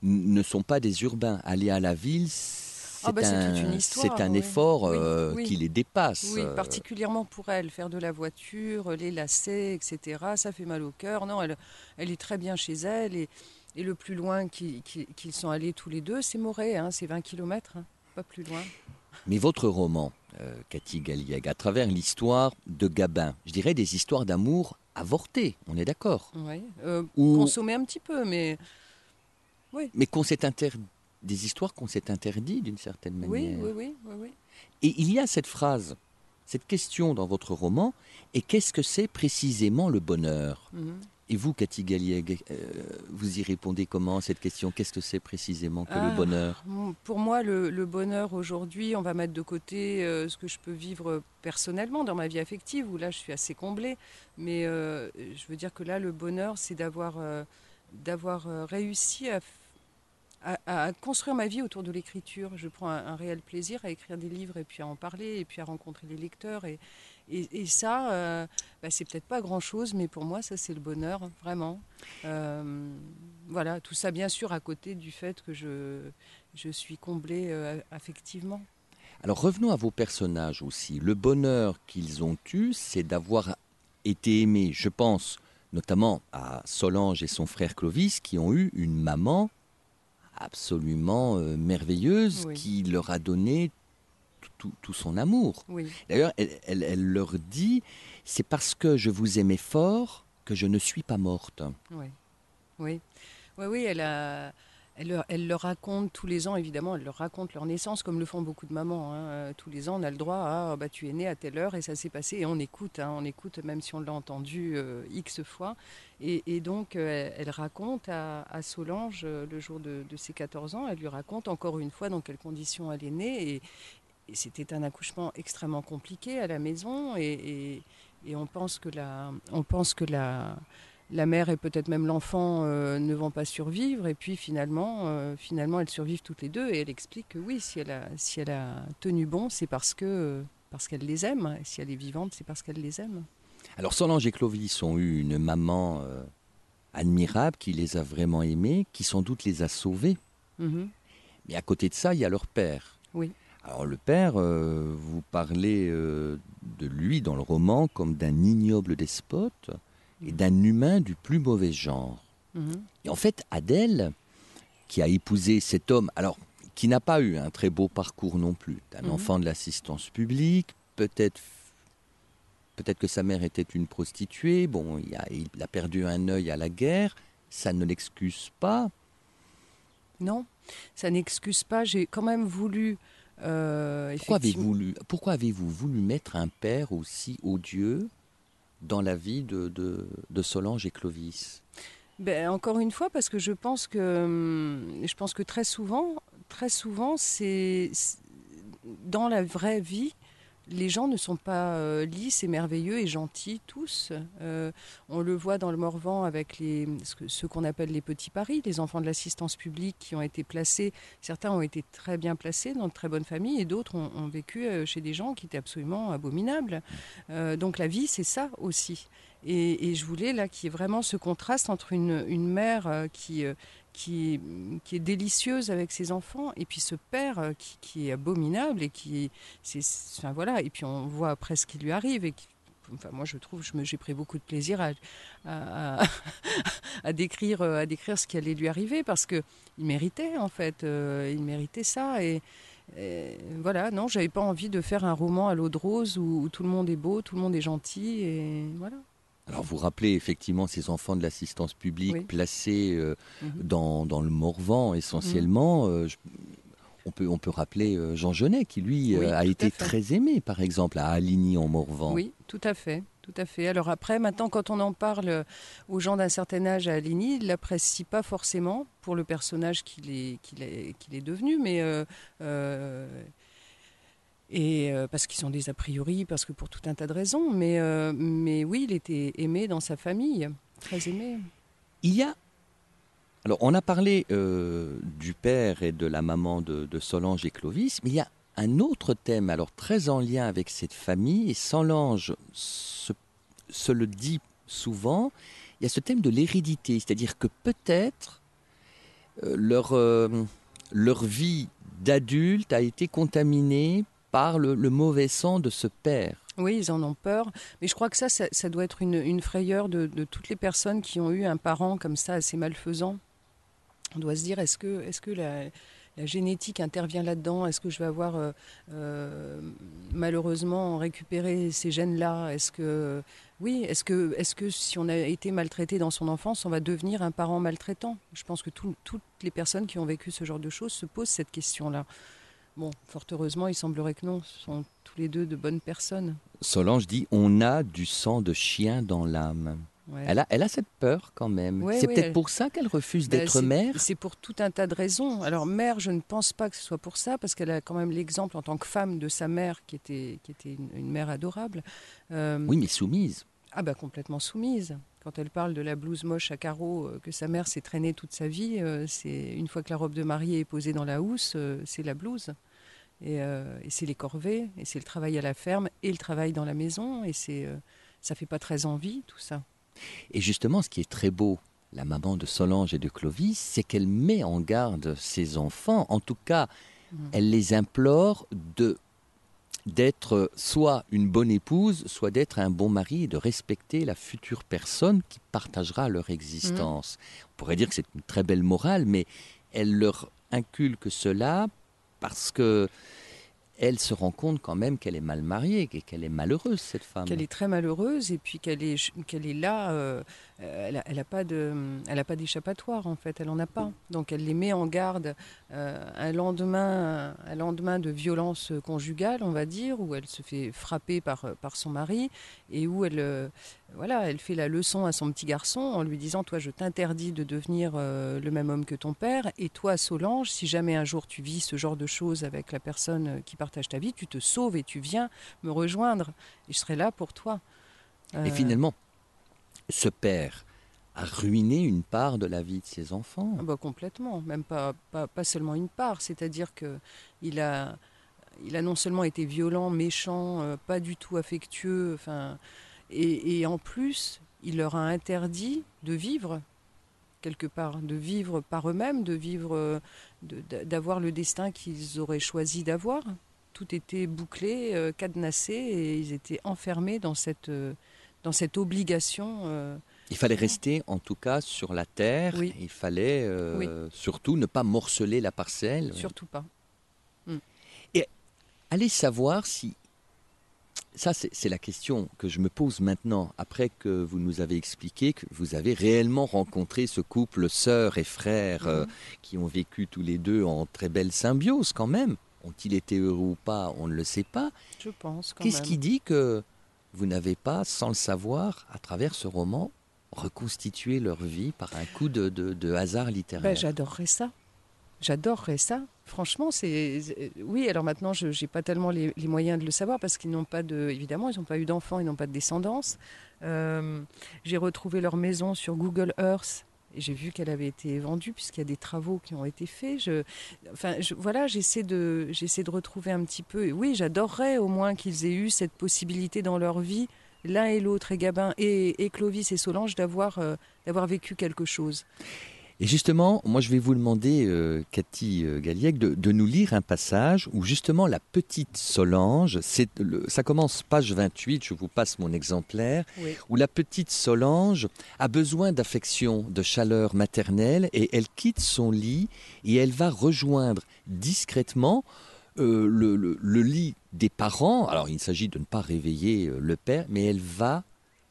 ne sont pas des urbains. Aller à la ville, c'est Ah bah, un, histoire, oui. effort Oui, euh, oui. qui les dépasse. Oui, Euh, particulièrement pour elle, faire de la voiture, les lacets, etc. Ça fait mal au cœur. Non, elle, elle est très bien chez elle. Et, et le plus loin qu'ils sont allés tous les deux, c'est Moret, hein, c'est 20 km, pas plus loin. Mais votre roman, euh, Cathy Galliègue, à travers l'histoire de Gabin, je dirais des histoires d'amour avortées, on est d'accord? Ouais. Euh, Ou- Consommer un petit peu, mais Mais qu'on s'est inter- des histoires qu'on s'est interdit d'une certaine manière. oui, oui, oui, oui. Et il y a cette phrase, cette question dans votre roman, et qu'est-ce que c'est précisément le bonheur? Mhm. Et vous, Cathy Galliègue, euh, vous y répondez comment à cette question? Qu'est-ce que c'est précisément que Ah. le bonheur? Bon, Pour moi, le, le bonheur aujourd'hui, on va mettre de côté euh, ce que je peux vivre personnellement dans ma vie affective, où là, je suis assez comblée. Mais euh, je veux dire que là, le bonheur, c'est d'avoir d'avoir réussi à, à- construire ma vie autour de l'écriture. Je prends un, réel plaisir à écrire des livres et puis à en parler et puis à rencontrer les lecteurs. Et ça, euh, bah, c'est peut-être pas grand-chose, mais pour moi, ça, c'est le bonheur, vraiment. Euh, voilà, tout ça, bien sûr, à côté du fait que je, je suis comblée euh, affectivement. Alors revenons à vos personnages aussi. Le bonheur qu'ils ont eu, c'est d'avoir été aimés, je pense notamment à Solange et son frère Clovis, qui ont eu une maman absolument euh, merveilleuse Oui. qui leur a donné tout- son amour. Oui, D'ailleurs, elle, elle- elle leur dit, c'est parce que je vous aimais fort que je ne suis pas morte. oui, oui. Oui, oui, elle, a, elle, leur- raconte tous les ans, évidemment, elle leur raconte leur naissance, comme le font beaucoup de mamans. hein. Euh, Tous les ans, on a le droit à, ah, bah, tu es né à telle heure et ça s'est passé, et on écoute, hein, on écoute, même si on l'a entendu euh, X fois. Et, donc, euh, elle raconte à, Solange, le jour de, ses 14 ans, elle lui raconte encore une fois dans quelles conditions elle est née. Et, c'était un accouchement extrêmement compliqué à la maison. Et, et- et on pense que la, on pense que la, la mère et peut-être même l'enfant euh, ne vont pas survivre. Et puis finalement, euh, finalement, elles survivent toutes les deux. Et elle explique que oui, si elle a, si elle a tenu bon, c'est parce que parce qu'elle les aime. Et si elle est vivante, c'est parce qu'elle les aime. Alors Solange et Clovis ont eu une maman euh, admirable qui les a vraiment aimés, qui sans doute les a sauvés. Mhm. Mais à côté de ça, il y a leur père. Oui. Alors le père, vous parlez de lui dans le roman comme d'un ignoble despote et d'un humain du plus mauvais genre. Mhm. Et en fait, Adèle, qui a épousé cet homme, alors qui n'a pas eu un très beau parcours non plus, un Mhm. enfant de l'assistance publique, peut-être peut-être que sa mère était une prostituée, bon, il a, il a perdu un œil à la guerre, ça ne l'excuse pas. Non, ça n'excuse pas. J'ai quand même voulu. euh, Pourquoi avez-vous voulu, pourquoi avez-vous voulu mettre un père aussi odieux? Dans la vie de, Solange et Clovis Ben, encore une fois, parce que je pense que, hum, je pense que très souvent, très souvent, c'est- dans la vraie vie, les gens ne sont pas euh, lisses et merveilleux et gentils tous. Euh, on le voit dans le Morvan avec les, ce qu'on appelle les petits paris, les enfants de l'assistance publique qui ont été placés. Certains ont été très bien placés dans de très bonnes familles et d'autres ont, vécu euh, chez des gens qui étaient absolument abominables. Donc la vie, c'est ça aussi. Et, je voulais là qu'il y ait vraiment ce contraste entre une, mère euh, qui, est délicieuse avec ses enfants et puis ce père euh, qui, est abominable et qui c'est enfin voilà et puis on voit après ce qui lui arrive et Enfin, moi, je trouve, je me- j'ai pris beaucoup de plaisir à, à, décrire, euh, à décrire ce qui allait lui arriver parce que il méritait en fait, euh, il méritait ça et, et voilà. Non, j'avais pas envie de faire un roman à l'eau de rose où, où tout le monde est beau, tout le monde est gentil et voilà. Alors vous rappelez effectivement ces enfants de l'assistance publique Oui. placés euh, Mhm. dans, dans le Morvan essentiellement. euh, je- on, peut, on peut rappeler euh, Jean Genet qui lui Oui, euh, a été très aimé par exemple à Aligny en Morvan. Oui, tout à fait. Tout à fait. Alors après, maintenant, quand on en parle aux gens d'un certain âge à Aligny, ils ne l'apprécient pas forcément pour le personnage qu'il est, qu'il est, qu'il est devenu, mais euh, euh, et euh, parce qu'ils ont des a priori, parce que pour tout un tas de raisons. Mais, euh, mais oui, il était aimé dans sa famille, très aimé. Il y a. Alors, on a parlé euh, du père et de la maman de, Solange et Clovis, mais il y a un autre thème, alors très en lien avec cette famille, et Solange se, se le dit souvent, il y a ce thème de l'hérédité, c'est-à-dire que peut-être leur, leur vie d'adulte a été contaminée par le, mauvais sang de ce père. Oui, ils en ont peur. Mais je crois que ça, ça, doit être une, frayeur de, toutes les personnes qui ont eu un parent comme ça, assez malfaisant. On doit se dire, est-ce que, est que la, génétique intervient là-dedans? Est-ce que je vais avoir euh, euh, malheureusement récupéré ces gènes-là? Est-ce que oui Est-ce que, est que si on a été maltraité dans son enfance, on va devenir un parent maltraitant? Je pense que tout- toutes les personnes qui ont vécu ce genre de choses se posent cette question-là. Bon, fort heureusement, il semblerait que non. Ce sont tous les deux de bonnes personnes. Solange dit On a du sang de chien dans l'âme. Ouais. Elle a, elle a cette peur quand même. Ouais, c'est ouais, peut-être elle- pour ça qu'elle refuse Ben, d'être mère? C'est pour tout un tas de raisons. Alors mère, je ne pense pas que ce soit pour ça, parce qu'elle a quand même l'exemple en tant que femme de sa mère, qui était, qui était une, une mère adorable. Euh, Oui, mais soumise. Ah bah complètement soumise. Quand elle parle de la blouse moche à carreaux euh, que sa mère s'est traînée toute sa vie, euh, c'est une fois que la robe de mariée est posée dans la housse, euh, c'est la blouse. Et, et c'est les corvées, et c'est le travail à la ferme, et le travail dans la maison, et c'est, ça fait pas très envie tout ça. Et justement, ce qui est très beau, la maman de Solange et de Clovis, c'est qu'elle met en garde ses enfants. En tout cas, Mhm. elle les implore de d'être soit une bonne épouse, soit d'être un bon mari et de respecter la future personne qui partagera leur existence. On pourrait dire que c'est une très belle morale, mais elle leur inculque cela parce que elle se rend compte quand même qu'elle est mal mariée et qu'elle est malheureuse, cette femme. qu'elle est très malheureuse et puis qu'elle est, est là, euh, euh, elle n'a a pas d'échappatoire en fait, elle en a pas. Donc elle les met en garde euh, un lendemain, un lendemain de violence conjugale, on va dire, où elle se fait frapper par par son mari et où elle, voilà, elle fait la leçon à son petit garçon en lui disant, toi, je t'interdis de devenir euh, le même homme que ton père, et toi, Solange, si jamais un jour tu vis ce genre de choses avec la personne euh, qui partage ta vie, tu te sauves et tu viens me rejoindre et je serai là pour toi. Et Euh, finalement, ce père a ruiné une part de la vie de ses enfants. ah bah, complètement, même pas, pas, pas seulement une part, c'est-à-dire que il a, il a non seulement été violent, méchant, euh, pas du tout affectueux, enfin, et, et en plus, il leur a interdit de vivre. quelque part, de vivre par eux-mêmes, de vivre, d'avoir le destin qu'ils auraient choisi d'avoir. Tout était bouclé, cadenassé, et ils étaient enfermés dans cette, dans cette obligation. Il fallait rester en tout cas sur la terre. Il fallait surtout ne pas morceler la parcelle. Surtout pas. Et allez savoir si ça, c'est la question que je me pose maintenant, après que vous nous avez expliqué que vous avez réellement rencontré ce couple sœur et frère euh, mhm. qui ont vécu tous les deux en très belle symbiose quand même. Ont-ils été heureux ou pas On ne le sait pas. Je pense. Qu'est-ce qui dit que vous n'avez pas, sans le savoir, à travers ce roman, reconstitué leur vie par un coup de, hasard littéraire? Ben, J'adorerais ça. J'adorerais ça. Franchement, c'est oui. Alors maintenant, je n'ai pas tellement les, moyens de le savoir parce qu'ils n'ont pas de, évidemment, ils n'ont pas eu d'enfants, ils n'ont pas de descendance. Euh, j'ai retrouvé leur maison sur Google Earth et j'ai vu qu'elle avait été vendue puisqu'il y a des travaux qui ont été faits. Enfin, voilà, j'essaie de, j'essaie de retrouver un petit peu. Oui, j'adorerais au moins qu'ils aient eu cette possibilité dans leur vie, l'un et l'autre, et Gabin et, Clovis et Solange, d'avoir, euh, d'avoir vécu quelque chose. Et justement, moi je vais vous demander, euh, Cathy euh, Galliec, de, nous lire un passage où justement la petite Solange, ça commence page 28, je vous passe mon exemplaire, où la petite Solange a besoin d'affection, de chaleur maternelle, et elle quitte son lit et elle va rejoindre discrètement euh, le, lit des parents. Alors il s'agit de ne pas réveiller le père, mais elle va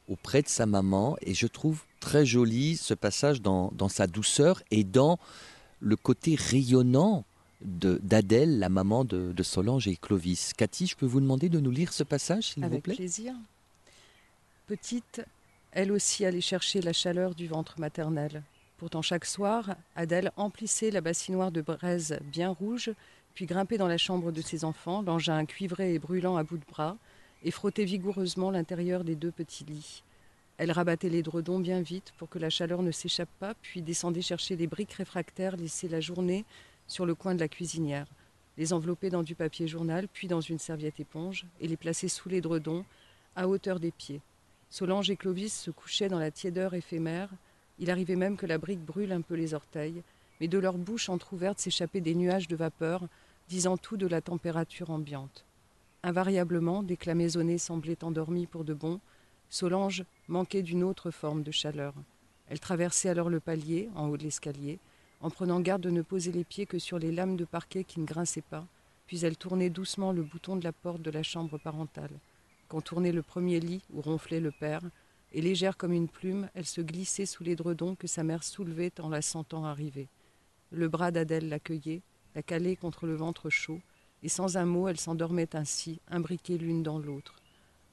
auprès de sa maman, et je trouve très joli ce passage dans, sa douceur et dans le côté rayonnant d'Adèle, la maman de, Solange et Clovis. Cathy, je peux vous demander de nous lire ce passage, s'il vous plaît? Avec plaisir. Petite, elle aussi allait chercher la chaleur du ventre maternel. Pourtant, chaque soir, Adèle emplissait la bassinoire de braise bien rouge, puis grimpait dans la chambre de ses enfants, l'engin cuivré et brûlant à bout de bras, et frottait vigoureusement l'intérieur des deux petits lits. Elle rabattait les dredons bien vite pour que la chaleur ne s'échappe pas, puis descendait chercher les briques réfractaires laissées la journée sur le coin de la cuisinière, les envelopper dans du papier journal, puis dans une serviette éponge, et les placer sous les dredons, à hauteur des pieds. Solange et Clovis se couchaient dans la tiédeur éphémère. Il arrivait même que la brique brûle un peu les orteils, mais de leur bouche entr'ouverte s'échappaient des nuages de vapeur, disant tout de la température ambiante. Invariablement, dès que la maisonnée semblait endormie pour de bon, Solange manquait d'une autre forme de chaleur. Elle traversait alors le palier, en haut de l'escalier, en prenant garde de ne poser les pieds que sur les lames de parquet qui ne grinçaient pas, puis elle tournait doucement le bouton de la porte de la chambre parentale. Quand tournait le premier lit où ronflait le père, et légère comme une plume, elle se glissait sous les dredons que sa mère soulevait en la sentant arriver. Le bras d'Adèle l'accueillait, la calait contre le ventre chaud, et sans un mot elle s'endormait ainsi, imbriquée l'une dans l'autre.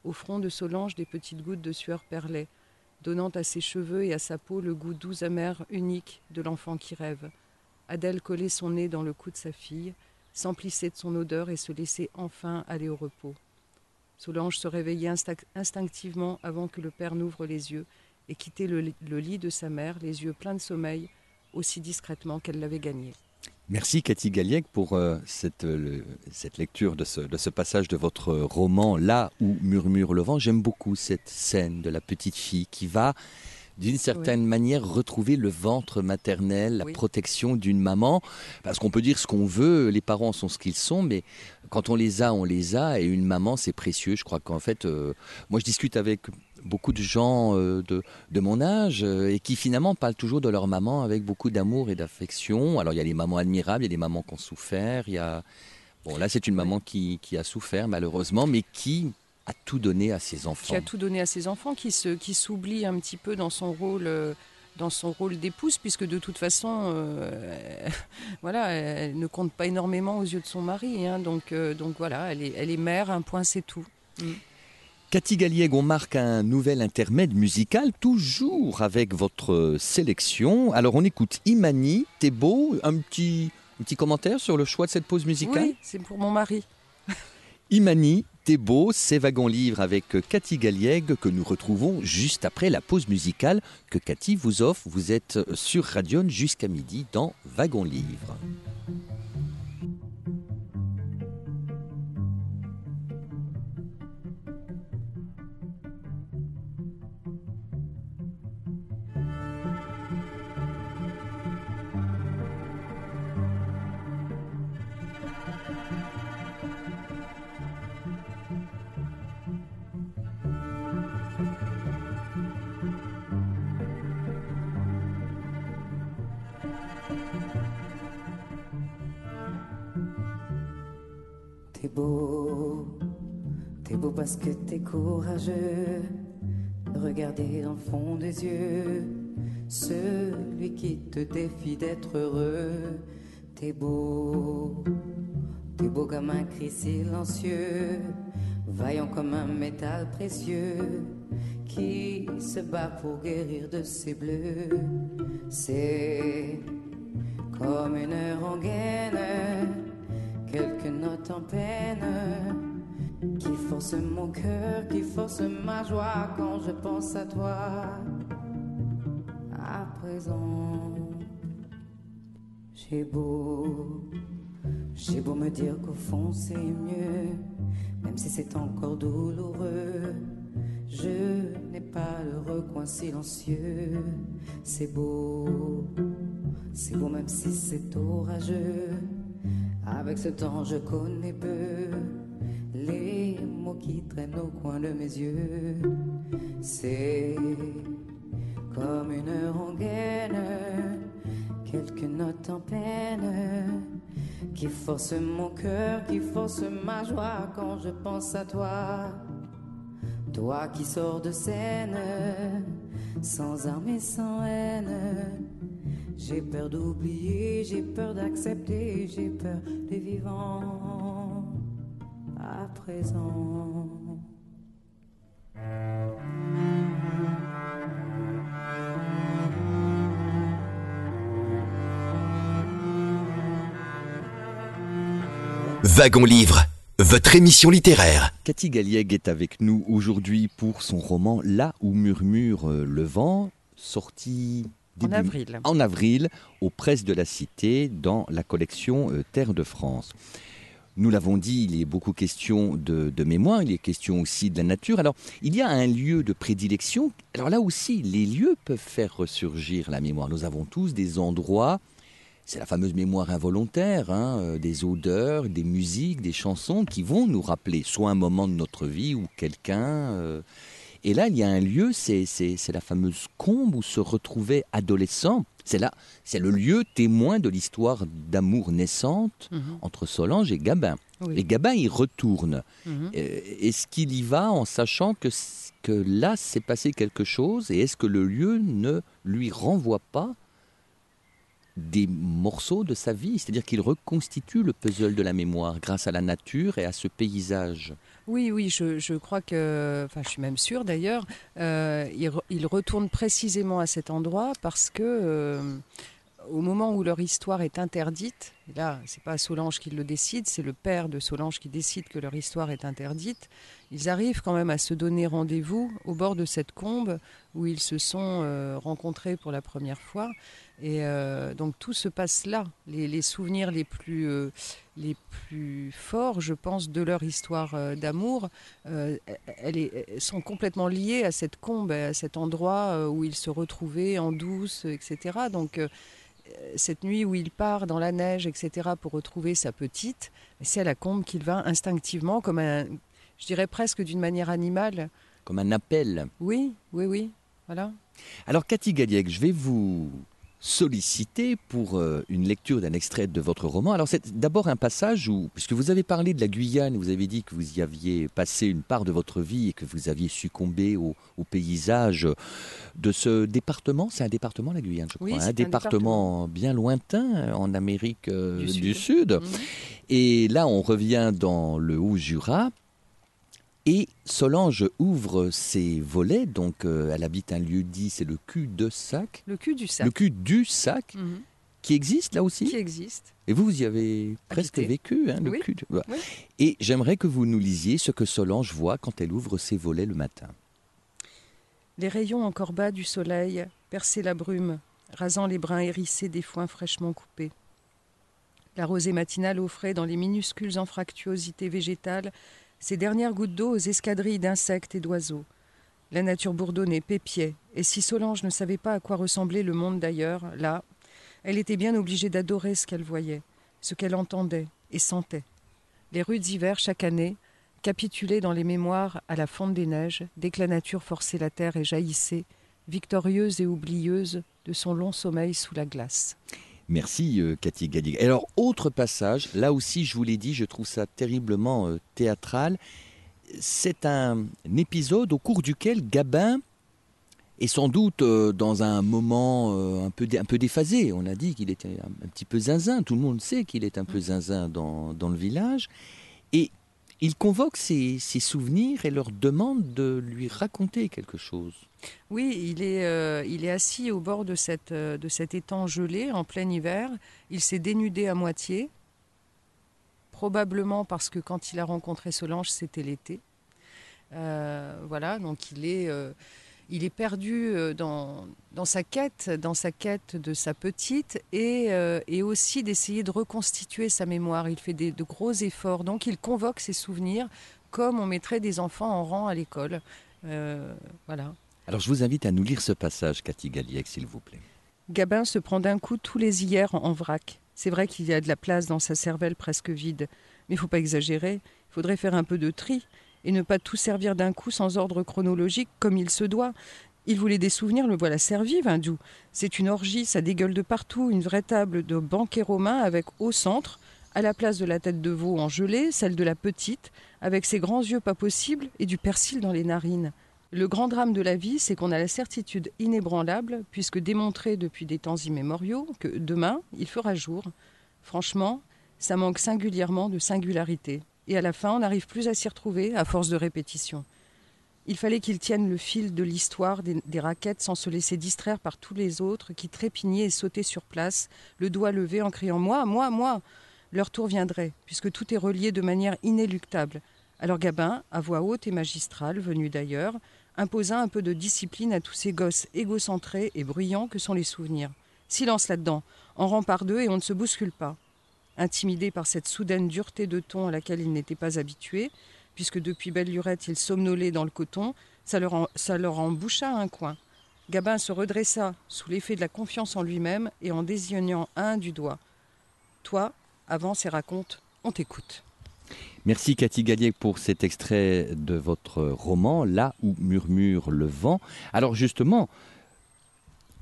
Au front de Solange, des petites gouttes de sueur perlaient, donnant à ses cheveux et à sa peau le goût doux amer unique de l'enfant qui rêve. Adèle collait son nez dans le cou de sa fille, s'emplissait de son odeur et se laissait enfin aller au repos. Solange se réveillait instinctivement avant que le père n'ouvre les yeux et quittait le lit de sa mère, les yeux pleins de sommeil, aussi discrètement qu'elle l'avait gagné. Merci Cathy Galliec pour euh, cette, cette, lecture de ce, de ce, passage de votre roman Là où murmure le vent. J'aime beaucoup cette scène de la petite fille qui va d'une certaine manière retrouver le ventre maternel, la protection d'une maman. Parce qu'on peut dire ce qu'on veut, les parents sont ce qu'ils sont, mais quand on les a, on les a, et une maman, c'est précieux. Je crois qu'en fait, euh, moi je discute avec beaucoup de gens euh, de, de, mon âge euh, et qui finalement parlent toujours de leur maman avec beaucoup d'amour et d'affection. Alors il y a les mamans admirables, il y a des mamans qui ont souffert, il y a... Bon là c'est une maman qui, qui, a souffert malheureusement, mais qui a tout donné à ses enfants. Qui a tout donné à ses enfants, qui se, qui s'oublie un petit peu dans son rôle. Euh, dans son rôle d'épouse, puisque de toute façon, voilà, elle ne compte pas énormément aux yeux de son mari. Hein, donc, donc voilà, elle est, elle est mère, un point, c'est tout. Mm. Cathy Galliègue, on marque un nouvel intermède musical, toujours avec votre sélection. Alors on écoute Imani, t'es beau, un petit, un petit commentaire sur le choix de cette pause musicale? Oui, c'est pour mon mari. Imani, t'es beau, c'est Wagon Livre avec Cathy Galliègue que nous retrouvons juste après la pause musicale que Cathy vous offre. Vous êtes sur Radion jusqu'à midi dans Wagon Livre. T'es beau, t'es beau parce que t'es courageux. Regardez dans le fond des yeux, celui qui te défie d'être heureux. T'es beau, t'es beau comme un cri silencieux, vaillant comme un métal précieux, qui se bat pour guérir de ses bleus. C'est comme une rengaine, quelques notes en peine, qui force mon cœur, qui force ma joie quand je pense à toi. À présent, j'ai beau, j'ai beau me dire qu'au fond c'est mieux, même si c'est encore douloureux. Je n'ai pas le recoin silencieux, c'est beau, c'est beau même si c'est orageux. Avec ce temps je connais peu les mots qui traînent au coin de mes yeux. C'est comme une rengaine, quelques notes en peine, qui force mon cœur, qui force ma joie quand je pense à toi. Toi qui sors de scène, sans armes et sans haine. J'ai peur d'oublier, j'ai peur d'accepter, j'ai peur des vivants à présent. Wagon Livre, votre émission littéraire. Cathy Galliègue est avec nous aujourd'hui pour son roman Là où murmure euh, le vent, sorti En avril. en avril aux presses de la Cité dans la collection euh, Terre de France. Nous l'avons dit, il est beaucoup question de, de mémoire, il est question aussi de la nature. Alors, il y a un lieu de prédilection. Alors là aussi, les lieux peuvent faire ressurgir la mémoire. Nous avons tous des endroits, c'est la fameuse mémoire involontaire, hein, euh, des odeurs, des musiques, des chansons qui vont nous rappeler soit un moment de notre vie ou quelqu'un. euh. Et là, il y a un lieu, c'est la fameuse combe où se retrouvaient adolescents. C'est là, c'est le lieu témoin de l'histoire d'amour naissante Mhm. entre Solange et Gabin. Oui. Et Gabin y retourne. Mhm. Euh, Est-ce qu'il y va en sachant que, que là s'est passé quelque chose et est-ce que le lieu ne lui renvoie pas des morceaux de sa vie? C'est-à-dire qu'il reconstitue le puzzle de la mémoire grâce à la nature et à ce paysage. Oui, oui, je, crois que, enfin, je suis même sûre d'ailleurs, euh, il, re- il retourne précisément à cet endroit parce que euh, au moment où leur histoire est interdite, là, c'est pas Solange qui le décide, c'est le père de Solange qui décide que leur histoire est interdite. Ils arrivent quand même à se donner rendez-vous au bord de cette combe où ils se sont euh, rencontrés pour la première fois. Et euh, donc tout se passe là. Les, les souvenirs les plus, euh, les plus forts, je pense, de leur histoire euh, d'amour, euh, sont complètement liées à cette combe, à cet endroit où ils se retrouvaient en douce, etc. Donc cette nuit où il part dans la neige, etc., pour retrouver sa petite, c'est à la combe qu'il va instinctivement, comme un, je dirais presque d'une manière animale. Comme un appel. Oui, oui, oui, voilà. Alors Cathy Galliègue, je vais vous solliciter pour euh, une lecture d'un extrait de votre roman. Alors c'est d'abord un passage où, puisque vous avez parlé de la Guyane, vous avez dit que vous y aviez passé une part de votre vie et que vous aviez succombé au, au paysage de ce département. C'est un département la Guyane, je crois. Oui, un département bien lointain en Amérique euh, Du du, Sud. Sud. Mhm. Et là, on revient dans le Haut-Jura. Et Solange ouvre ses volets, donc euh, elle habite un lieu dit, c'est le cul de sac. Le cul du sac. Le cul du sac, Mhm. qui existe là aussi. Qui existe. Et vous, vous y avez presque Habité. vécu, hein, le Oui. cul. de- voilà. Oui. Et j'aimerais que vous nous lisiez ce que Solange voit quand elle ouvre ses volets le matin. Les rayons encore bas du soleil perçaient la brume, rasant les brins hérissés des foins fraîchement coupés. La rosée matinale offrait dans les minuscules anfractuosités végétales ses dernières gouttes d'eau aux escadrilles d'insectes et d'oiseaux. La nature bourdonnait, pépiait, et si Solange ne savait pas à quoi ressemblait le monde d'ailleurs, là, elle était bien obligée d'adorer ce qu'elle voyait, ce qu'elle entendait et sentait. Les rudes hivers, chaque année, capitulaient dans les mémoires à la fonte des neiges, dès que la nature forçait la terre et jaillissait, victorieuse et oublieuse, de son long sommeil sous la glace. Merci euh, Cathy Gadig. Alors, autre passage, là aussi je vous l'ai dit, je trouve ça terriblement euh, théâtral. C'est un, épisode au cours duquel Gabin est sans doute euh, dans un moment un, peu, un peu déphasé. On a dit qu'il était un, petit peu zinzin, tout le monde sait qu'il est un peu zinzin dans, dans le village. Et il convoque ses, souvenirs et leur demande de lui raconter quelque chose. Oui, il est, euh, assis au bord euh, de cet étang gelé en plein hiver. Il s'est dénudé à moitié, probablement parce que quand il a rencontré Solange, c'était l'été. Euh, voilà, donc il est il est perdu euh, dans, dans, sa quête, dans sa quête de sa petite et, euh, et aussi d'essayer de reconstituer sa mémoire. Il fait des, de gros efforts, donc il convoque ses souvenirs comme on mettrait des enfants en rang à l'école. Euh, voilà. Alors je vous invite à nous lire ce passage, Cathy Galliec, s'il vous plaît. Gabin se prend d'un coup tous les hier en vrac. C'est vrai qu'il y a de la place dans sa cervelle presque vide, mais il faut pas exagérer. Il faudrait faire un peu de tri et ne pas tout servir d'un coup sans ordre chronologique comme il se doit. Il voulait des souvenirs, le voilà servi, Vindou. C'est une orgie, ça dégueule de partout, une vraie table de banquet romain avec au centre, à la place de la tête de veau en gelée, celle de la petite, avec ses grands yeux pas possibles et du persil dans les narines. Le grand drame de la vie, c'est qu'on a la certitude inébranlable, puisque démontré depuis des temps immémoriaux, que demain, il fera jour. Franchement, ça manque singulièrement de singularité et à la fin, on n'arrive plus à s'y retrouver à force de répétition. Il fallait qu'il tienne le fil de l'histoire des, raquettes sans se laisser distraire par tous les autres qui trépignaient et sautaient sur place, le doigt levé en criant Moi, moi, moi Leur tour viendrait, puisque tout est relié de manière inéluctable. Alors Gabin, à voix haute et magistrale, venu d'ailleurs, imposa un peu de discipline à tous ces gosses égocentrés et bruyants que sont les souvenirs. Silence là-dedans, en rang par deux et on ne se bouscule pas intimidé par cette soudaine dureté de ton à laquelle il n'était pas habitué, puisque depuis belle lurette il somnolait dans le coton, ça leur, en, un coin. Gabin se redressa sous l'effet de la confiance en lui-même et en désignant un du doigt. Toi, avance et raconte, on t'écoute. Merci Cathy Gallier pour cet extrait de votre roman, Là où murmure le vent. Alors justement,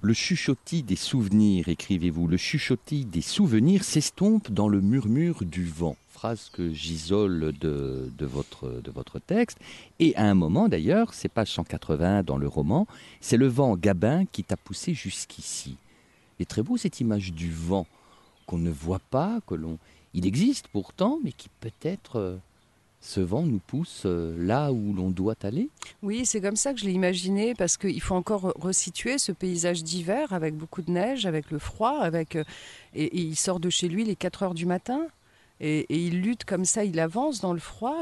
le chuchotis des souvenirs, écrivez-vous, le chuchotis des souvenirs s'estompe dans le murmure du vent. Phrase que j'isole de, votre, de votre texte. Et à un moment d'ailleurs, c'est page 180 dans le roman, c'est le vent Gabin qui t'a poussé jusqu'ici. Et très beau cette image du vent qu'on ne voit pas, que l'on. Il existe pourtant, mais qui peut-être euh, ce vent nous pousse euh, là où l'on doit aller? Oui, c'est comme ça que je l'ai imaginé, parce qu'il faut encore resituer ce paysage d'hiver avec beaucoup de neige, avec le froid, avec euh, et, il sort de chez lui les 4 heures du matin. Et, il lutte comme ça, il avance dans le froid,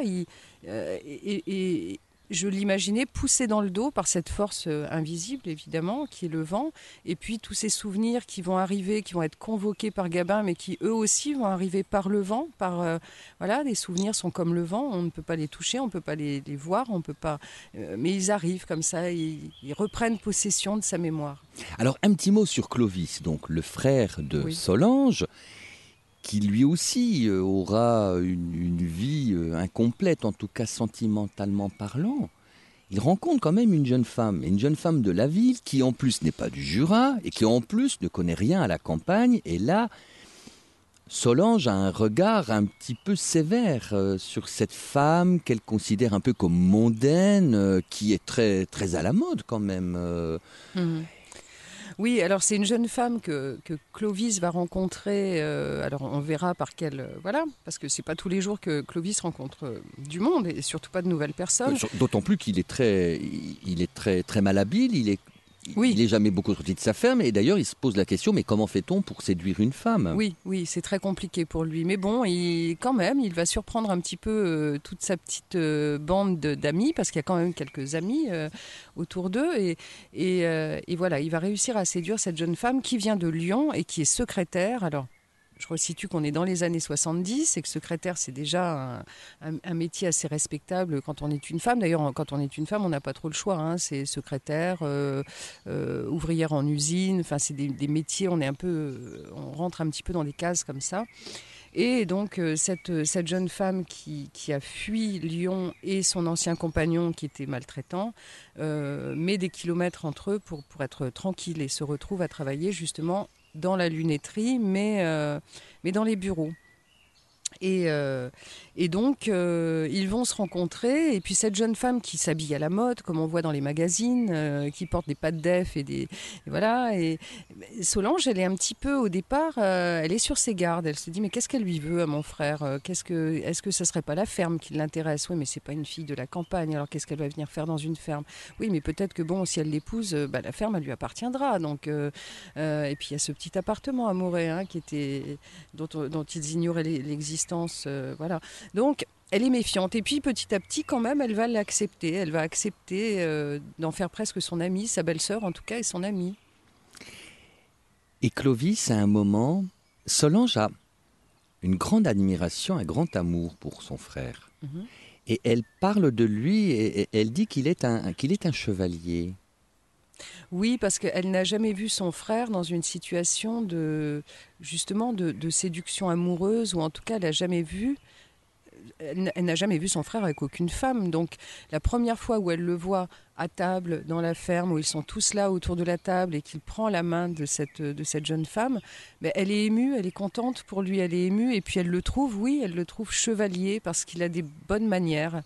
euh, et, je l'imaginais poussé dans le dos par cette force euh, invisible, évidemment, qui est le vent, et puis tous ces souvenirs qui vont arriver, qui vont être convoqués par Gabin, mais qui eux aussi vont arriver par le vent. Par euh, voilà, les souvenirs sont comme le vent, on ne peut pas les toucher, on ne peut pas les, voir, on peut pas, euh, mais ils arrivent comme ça, ils, reprennent possession de sa mémoire. Alors un petit mot sur Clovis, donc le frère de Solange qui lui aussi euh, aura une, vie euh, incomplète, en tout cas sentimentalement parlant, il rencontre quand même une jeune femme, une jeune femme de la ville qui en plus n'est pas du Jura et qui en plus ne connaît rien à la campagne. Et là, Solange a un regard un petit peu sévère euh, sur cette femme qu'elle considère un peu comme mondaine, qui est très, très à la mode quand même. Mmh. Oui, alors c'est une jeune femme que, Clovis va rencontrer. Euh, alors on verra par quelle. Euh, voilà, parce que c'est pas tous les jours que Clovis rencontre euh, du monde et surtout pas de nouvelles personnes. D'autant plus qu'il est très, il est très, très malhabile. Il est oui. Il n'est jamais beaucoup sorti de sa ferme et d'ailleurs il se pose la question mais comment fait-on pour séduire une femme? Oui, oui, c'est très compliqué pour lui. Mais bon, il, quand même, il va surprendre un petit peu euh, toute sa petite euh, bande d'amis parce qu'il y a quand même quelques amis euh, autour d'eux et, et, et, voilà, il va réussir à séduire cette jeune femme qui vient de Lyon et qui est secrétaire. Alors je resitue qu'on est dans les années 70 et que secrétaire, c'est déjà un, métier assez respectable quand on est une femme. D'ailleurs, quand on est une femme, on n'a pas trop le choix. Hein. C'est secrétaire, euh, euh, ouvrière en usine. Enfin, c'est des, métiers, on est un peu, on rentre un petit peu dans des cases comme ça. Et donc, euh, cette, cette jeune femme qui, qui, a fui Lyon et son ancien compagnon qui était maltraitant met des kilomètres entre eux pour, pour être tranquille et se retrouve à travailler justement dans la lunetterie, mais, mais dans les bureaux. Et, euh, et donc, euh, ils vont se rencontrer. Et puis, cette jeune femme qui s'habille à la mode, comme on voit dans les magazines, euh, qui porte des pattes d'EF et des. voilà. Et Solange, elle est un petit peu, au départ, elle est sur ses gardes. Elle se dit Mais qu'est-ce qu'elle lui veut à mon frère qu'est-ce que, Est-ce que ça serait pas la ferme qui l'intéresse? Oui, mais c'est pas une fille de la campagne. Alors, qu'est-ce qu'elle va venir faire dans une ferme? Oui, mais peut-être que, bon, si elle l'épouse, bah, la ferme, elle lui appartiendra. Donc, et puis, il y a ce petit appartement amoureux hein, qui était, dont ils ignoraient l'existence euh, voilà. Donc, elle est méfiante. Et puis, petit à petit, quand même, elle va l'accepter. Elle va accepter euh, d'en faire presque son amie, sa belle-sœur en tout cas, et son amie. Et Clovis, à un moment, Solange a une grande admiration, un grand amour pour son frère. Mhm. Et elle parle de lui et elle dit qu'il est, un, qu'il est un chevalier. Oui, parce qu'elle n'a jamais vu son frère dans une situation de justement de, séduction amoureuse, ou en tout cas, elle n'a jamais vu. Elle n'a jamais vu son frère avec aucune femme. Donc, la première fois où elle le voit à table dans la ferme, où ils sont tous là autour de la table et qu'il prend la main de cette, de cette jeune femme, ben, elle est émue, elle est contente pour lui, elle est émue. Et puis, elle le trouve, oui, elle le trouve chevalier parce qu'il a des bonnes manières.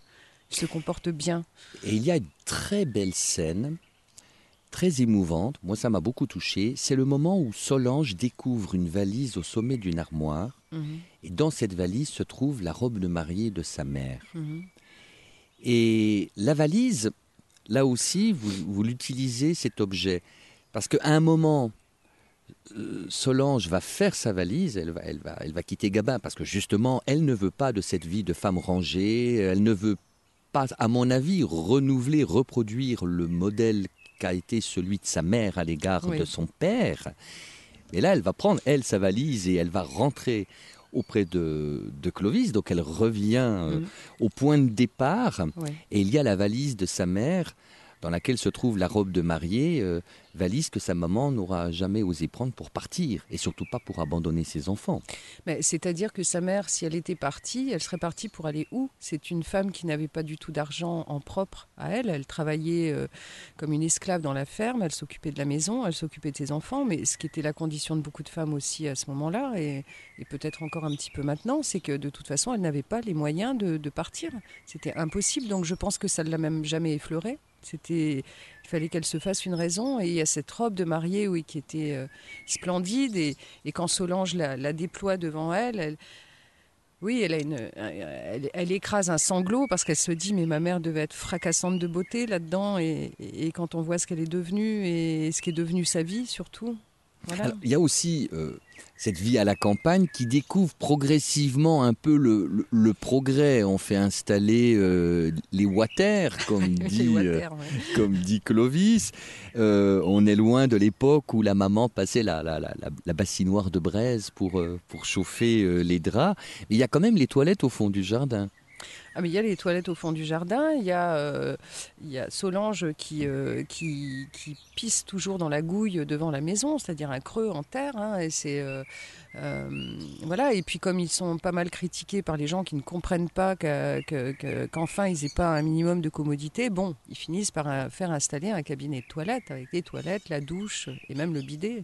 Il se comporte bien. Et il y a une très belle scène très émouvante, moi ça m'a beaucoup touché, c'est le moment où Solange découvre une valise au sommet d'une armoire, mhm. et dans cette valise se trouve la robe de mariée de sa mère. Mhm. Et la valise, là aussi, vous, l'utilisez, cet objet, parce qu'à un moment, euh, Solange va faire sa valise, elle va, elle, va, elle va quitter Gabin, parce que justement, elle ne veut pas de cette vie de femme rangée, elle ne veut pas, à mon avis, renouveler, reproduire le modèle qu'a été celui de sa mère à l'égard de son père. Et là, elle va prendre, elle, sa valise et elle va rentrer auprès de, Clovis. Donc elle revient euh, mm. au point de départ. Et il y a la valise de sa mère dans laquelle se trouve la robe de mariée, euh, valise que sa maman n'aura jamais osé prendre pour partir, et surtout pas pour abandonner ses enfants. C'est-à-dire que sa mère, si elle était partie, elle serait partie pour aller où? C'est une femme qui n'avait pas du tout d'argent en propre à elle, elle travaillait euh, comme une esclave dans la ferme, elle s'occupait de la maison, elle s'occupait de ses enfants, mais ce qui était la condition de beaucoup de femmes aussi à ce moment-là, et, peut-être encore un petit peu maintenant, c'est que de toute façon, elle n'avait pas les moyens de, de partir. C'était impossible, donc je pense que ça ne l'a même jamais effleuré. C'était, il fallait qu'elle se fasse une raison. Et il y a cette robe de mariée, oui, qui était euh, splendide. Et, quand Solange la, déploie devant elle, elle oui, elle, elle, écrase un sanglot parce qu'elle se dit mais ma mère devait être fracassante de beauté là-dedans et, quand on voit ce qu'elle est devenue et ce qui est devenu sa vie surtout. il y a aussi euh, cette vie à la campagne qui découvre progressivement un peu le, progrès. On fait installer euh, les water, comme dit, euh, comme dit Clovis. Euh, on est loin de l'époque où la maman passait la, la, la, bassinoire de braise pour, pour chauffer les draps. Mais il y a quand même les toilettes au fond du jardin. Ah, il y a les toilettes au fond du jardin, il y a, euh, Solange qui, euh, qui, qui, pisse toujours dans la gouille devant la maison, c'est-à-dire un creux en terre. Hein, et c'est euh, voilà. Et puis comme ils sont pas mal critiqués par les gens qui ne comprennent pas qu'enfin ils n'aient pas un minimum de commodité, bon, ils finissent par faire installer un cabinet de toilettes avec des toilettes, la douche et même le bidet.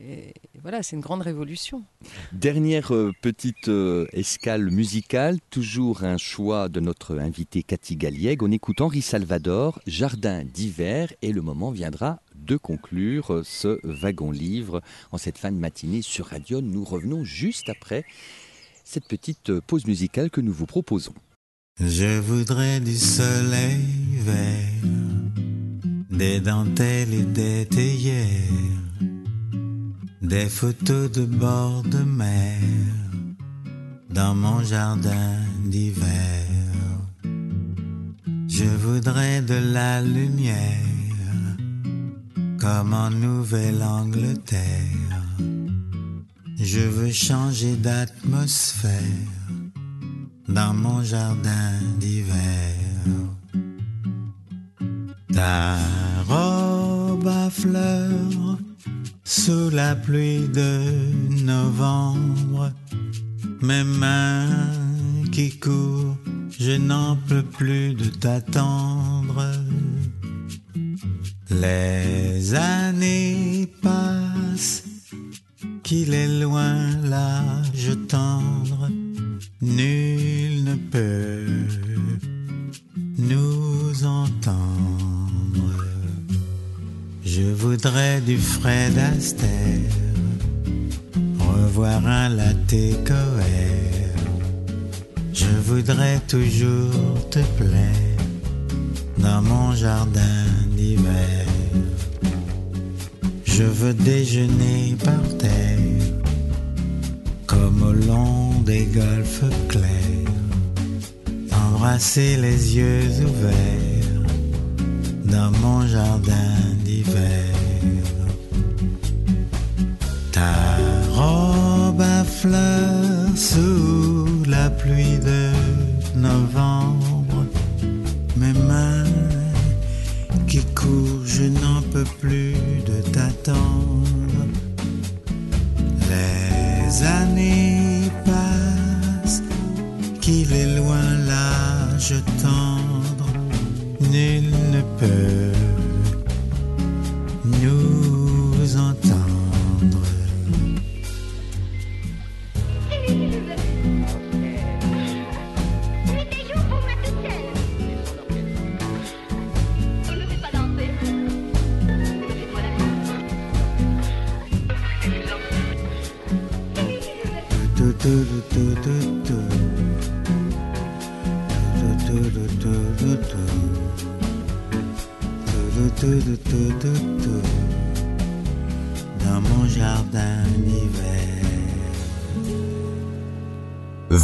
Et, voilà, c'est une grande révolution. Dernière euh, petite euh, escale musicale, toujours un choix de notre invité Cathy Galliègue. On écoute Henri Salvador, Jardin d'hiver, et le moment viendra de conclure euh, ce wagon-livre en cette fin de matinée sur Radio. Nous revenons juste après cette petite pause musicale que nous vous proposons. Je voudrais du soleil vert, des dentelles et des théières des photos de bord de mer dans mon jardin d'hiver. Je voudrais de la lumière comme en Nouvelle-Angleterre. Je veux changer d'atmosphère dans mon jardin d'hiver. Ta robe à fleurs sous la pluie de novembre, mes mains qui courent, je n'en peux plus de t'attendre. Les années passent qu'il est loin l'âge tendre, nul ne peut du Fred Astaire, revoir un latte coère. Je voudrais toujours te plaire dans mon jardin d'hiver. Je veux déjeuner par terre, comme au long des golfes clairs, embrasser les yeux ouverts dans mon jardin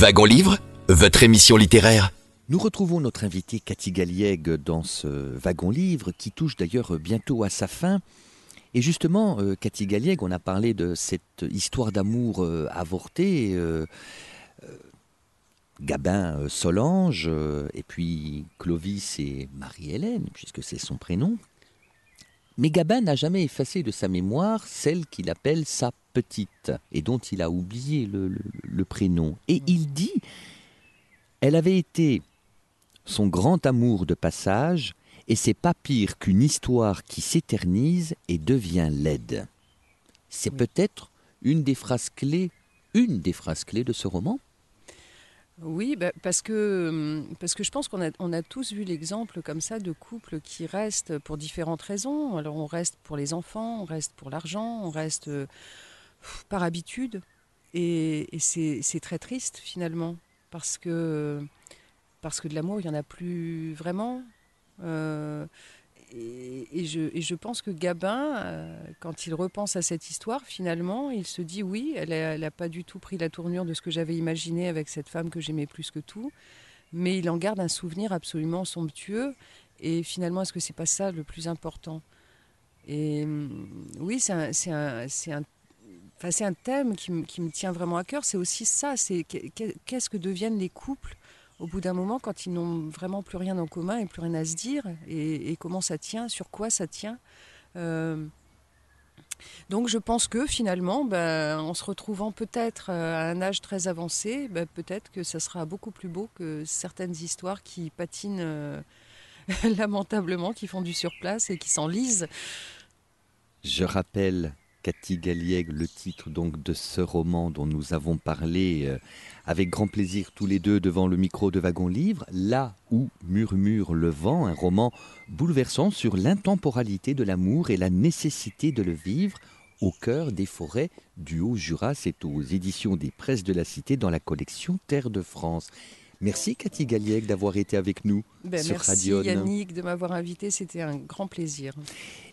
Wagon Livre, votre émission littéraire. Nous retrouvons notre invitée Cathy Galliègue dans ce wagon livre qui touche d'ailleurs bientôt à sa fin. Et justement, euh, Cathy Galliègue, on a parlé de cette histoire d'amour euh, avortée. euh, euh, Gabin euh, Solange, et puis Clovis et Marie-Hélène, puisque c'est son prénom. Mais Gabin n'a jamais effacé de sa mémoire celle qu'il appelle sa petite, et dont il a oublié le- le- le prénom. Et il dit elle avait été son grand amour de passage, et c'est pas pire qu'une histoire qui s'éternise et devient laide. C'est peut-être une des phrases clés, une des phrases clés de ce roman. Oui, bah, parce, que, hum, parce que je pense qu'on a, on a tous vu l'exemple comme ça de couples qui restent pour différentes raisons. Alors on reste pour les enfants, on reste pour l'argent, on reste euh, par habitude. Et, et c'est c'est très triste finalement, parce que, parce que de l'amour, il n'y en a plus vraiment. Euh, et, je, pense que Gabin, euh, quand il repense à cette histoire, finalement, il se dit oui, elle n'a pas du tout pris la tournure de ce que j'avais imaginé avec cette femme que j'aimais plus que tout, mais il en garde un souvenir absolument somptueux. Et finalement, est-ce que c'est pas ça le plus important? Et hum, oui, c'est un, thème qui, me- tient vraiment à cœur. C'est aussi ça, qu'est-ce que deviennent les couples au bout d'un moment quand ils n'ont vraiment plus rien en commun et plus rien à se dire et, comment ça tient, sur quoi ça tient. Euh, donc je pense que finalement, ben, en se retrouvant peut-être euh, à un âge très avancé, ben, peut-être que ça sera beaucoup plus beau que certaines histoires qui patinent euh, lamentablement, qui font du surplace et qui s'enlisent. Je rappelle, Cathy Galliègue, le titre donc de ce roman dont nous avons parlé euh, avec grand plaisir tous les deux devant le micro de Wagon Livre, Là où murmure le vent, un roman bouleversant sur l'intemporalité de l'amour et la nécessité de le vivre au cœur des forêts du Haut-Jura. C'est aux éditions des Presses de la Cité dans la collection Terre de France. Merci Cathy Galliègue d'avoir été avec nous Ben, sur merci Radion. Yannick de m'avoir invité, c'était un grand plaisir.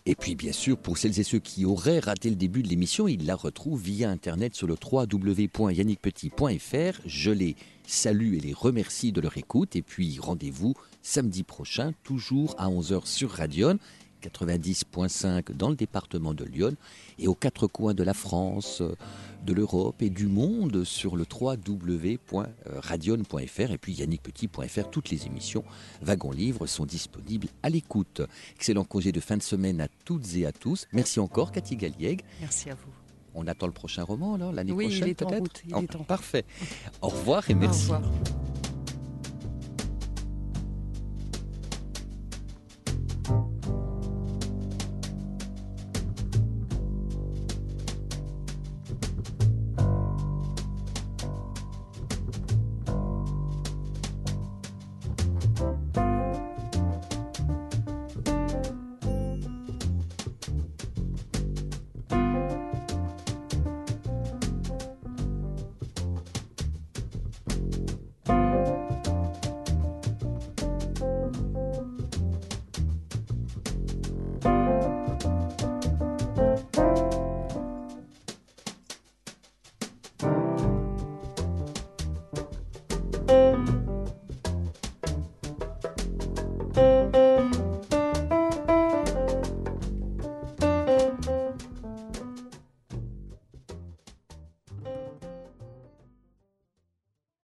Et puis bien sûr, pour celles et ceux qui auraient raté le début de l'émission, ils la retrouvent via Internet sur le www.yannickpetit.fr. Je les salue et les remercie de leur écoute. Et puis rendez-vous samedi prochain, toujours à 11h sur Radion. 90.5 dans le département de Lyon et aux quatre coins de la France, euh, de l'Europe et du monde sur le www.radion.fr et puis yannickpetit.fr. Toutes les émissions Wagon Livre sont disponibles à l'écoute. Excellent congé de fin de semaine à toutes et à tous. Merci encore Cathy Galliègue. Merci à vous. On attend le prochain roman alors l'année Oui, prochaine il est en peut-être? route, il est en route. Parfait. Au revoir et Au merci. revoir.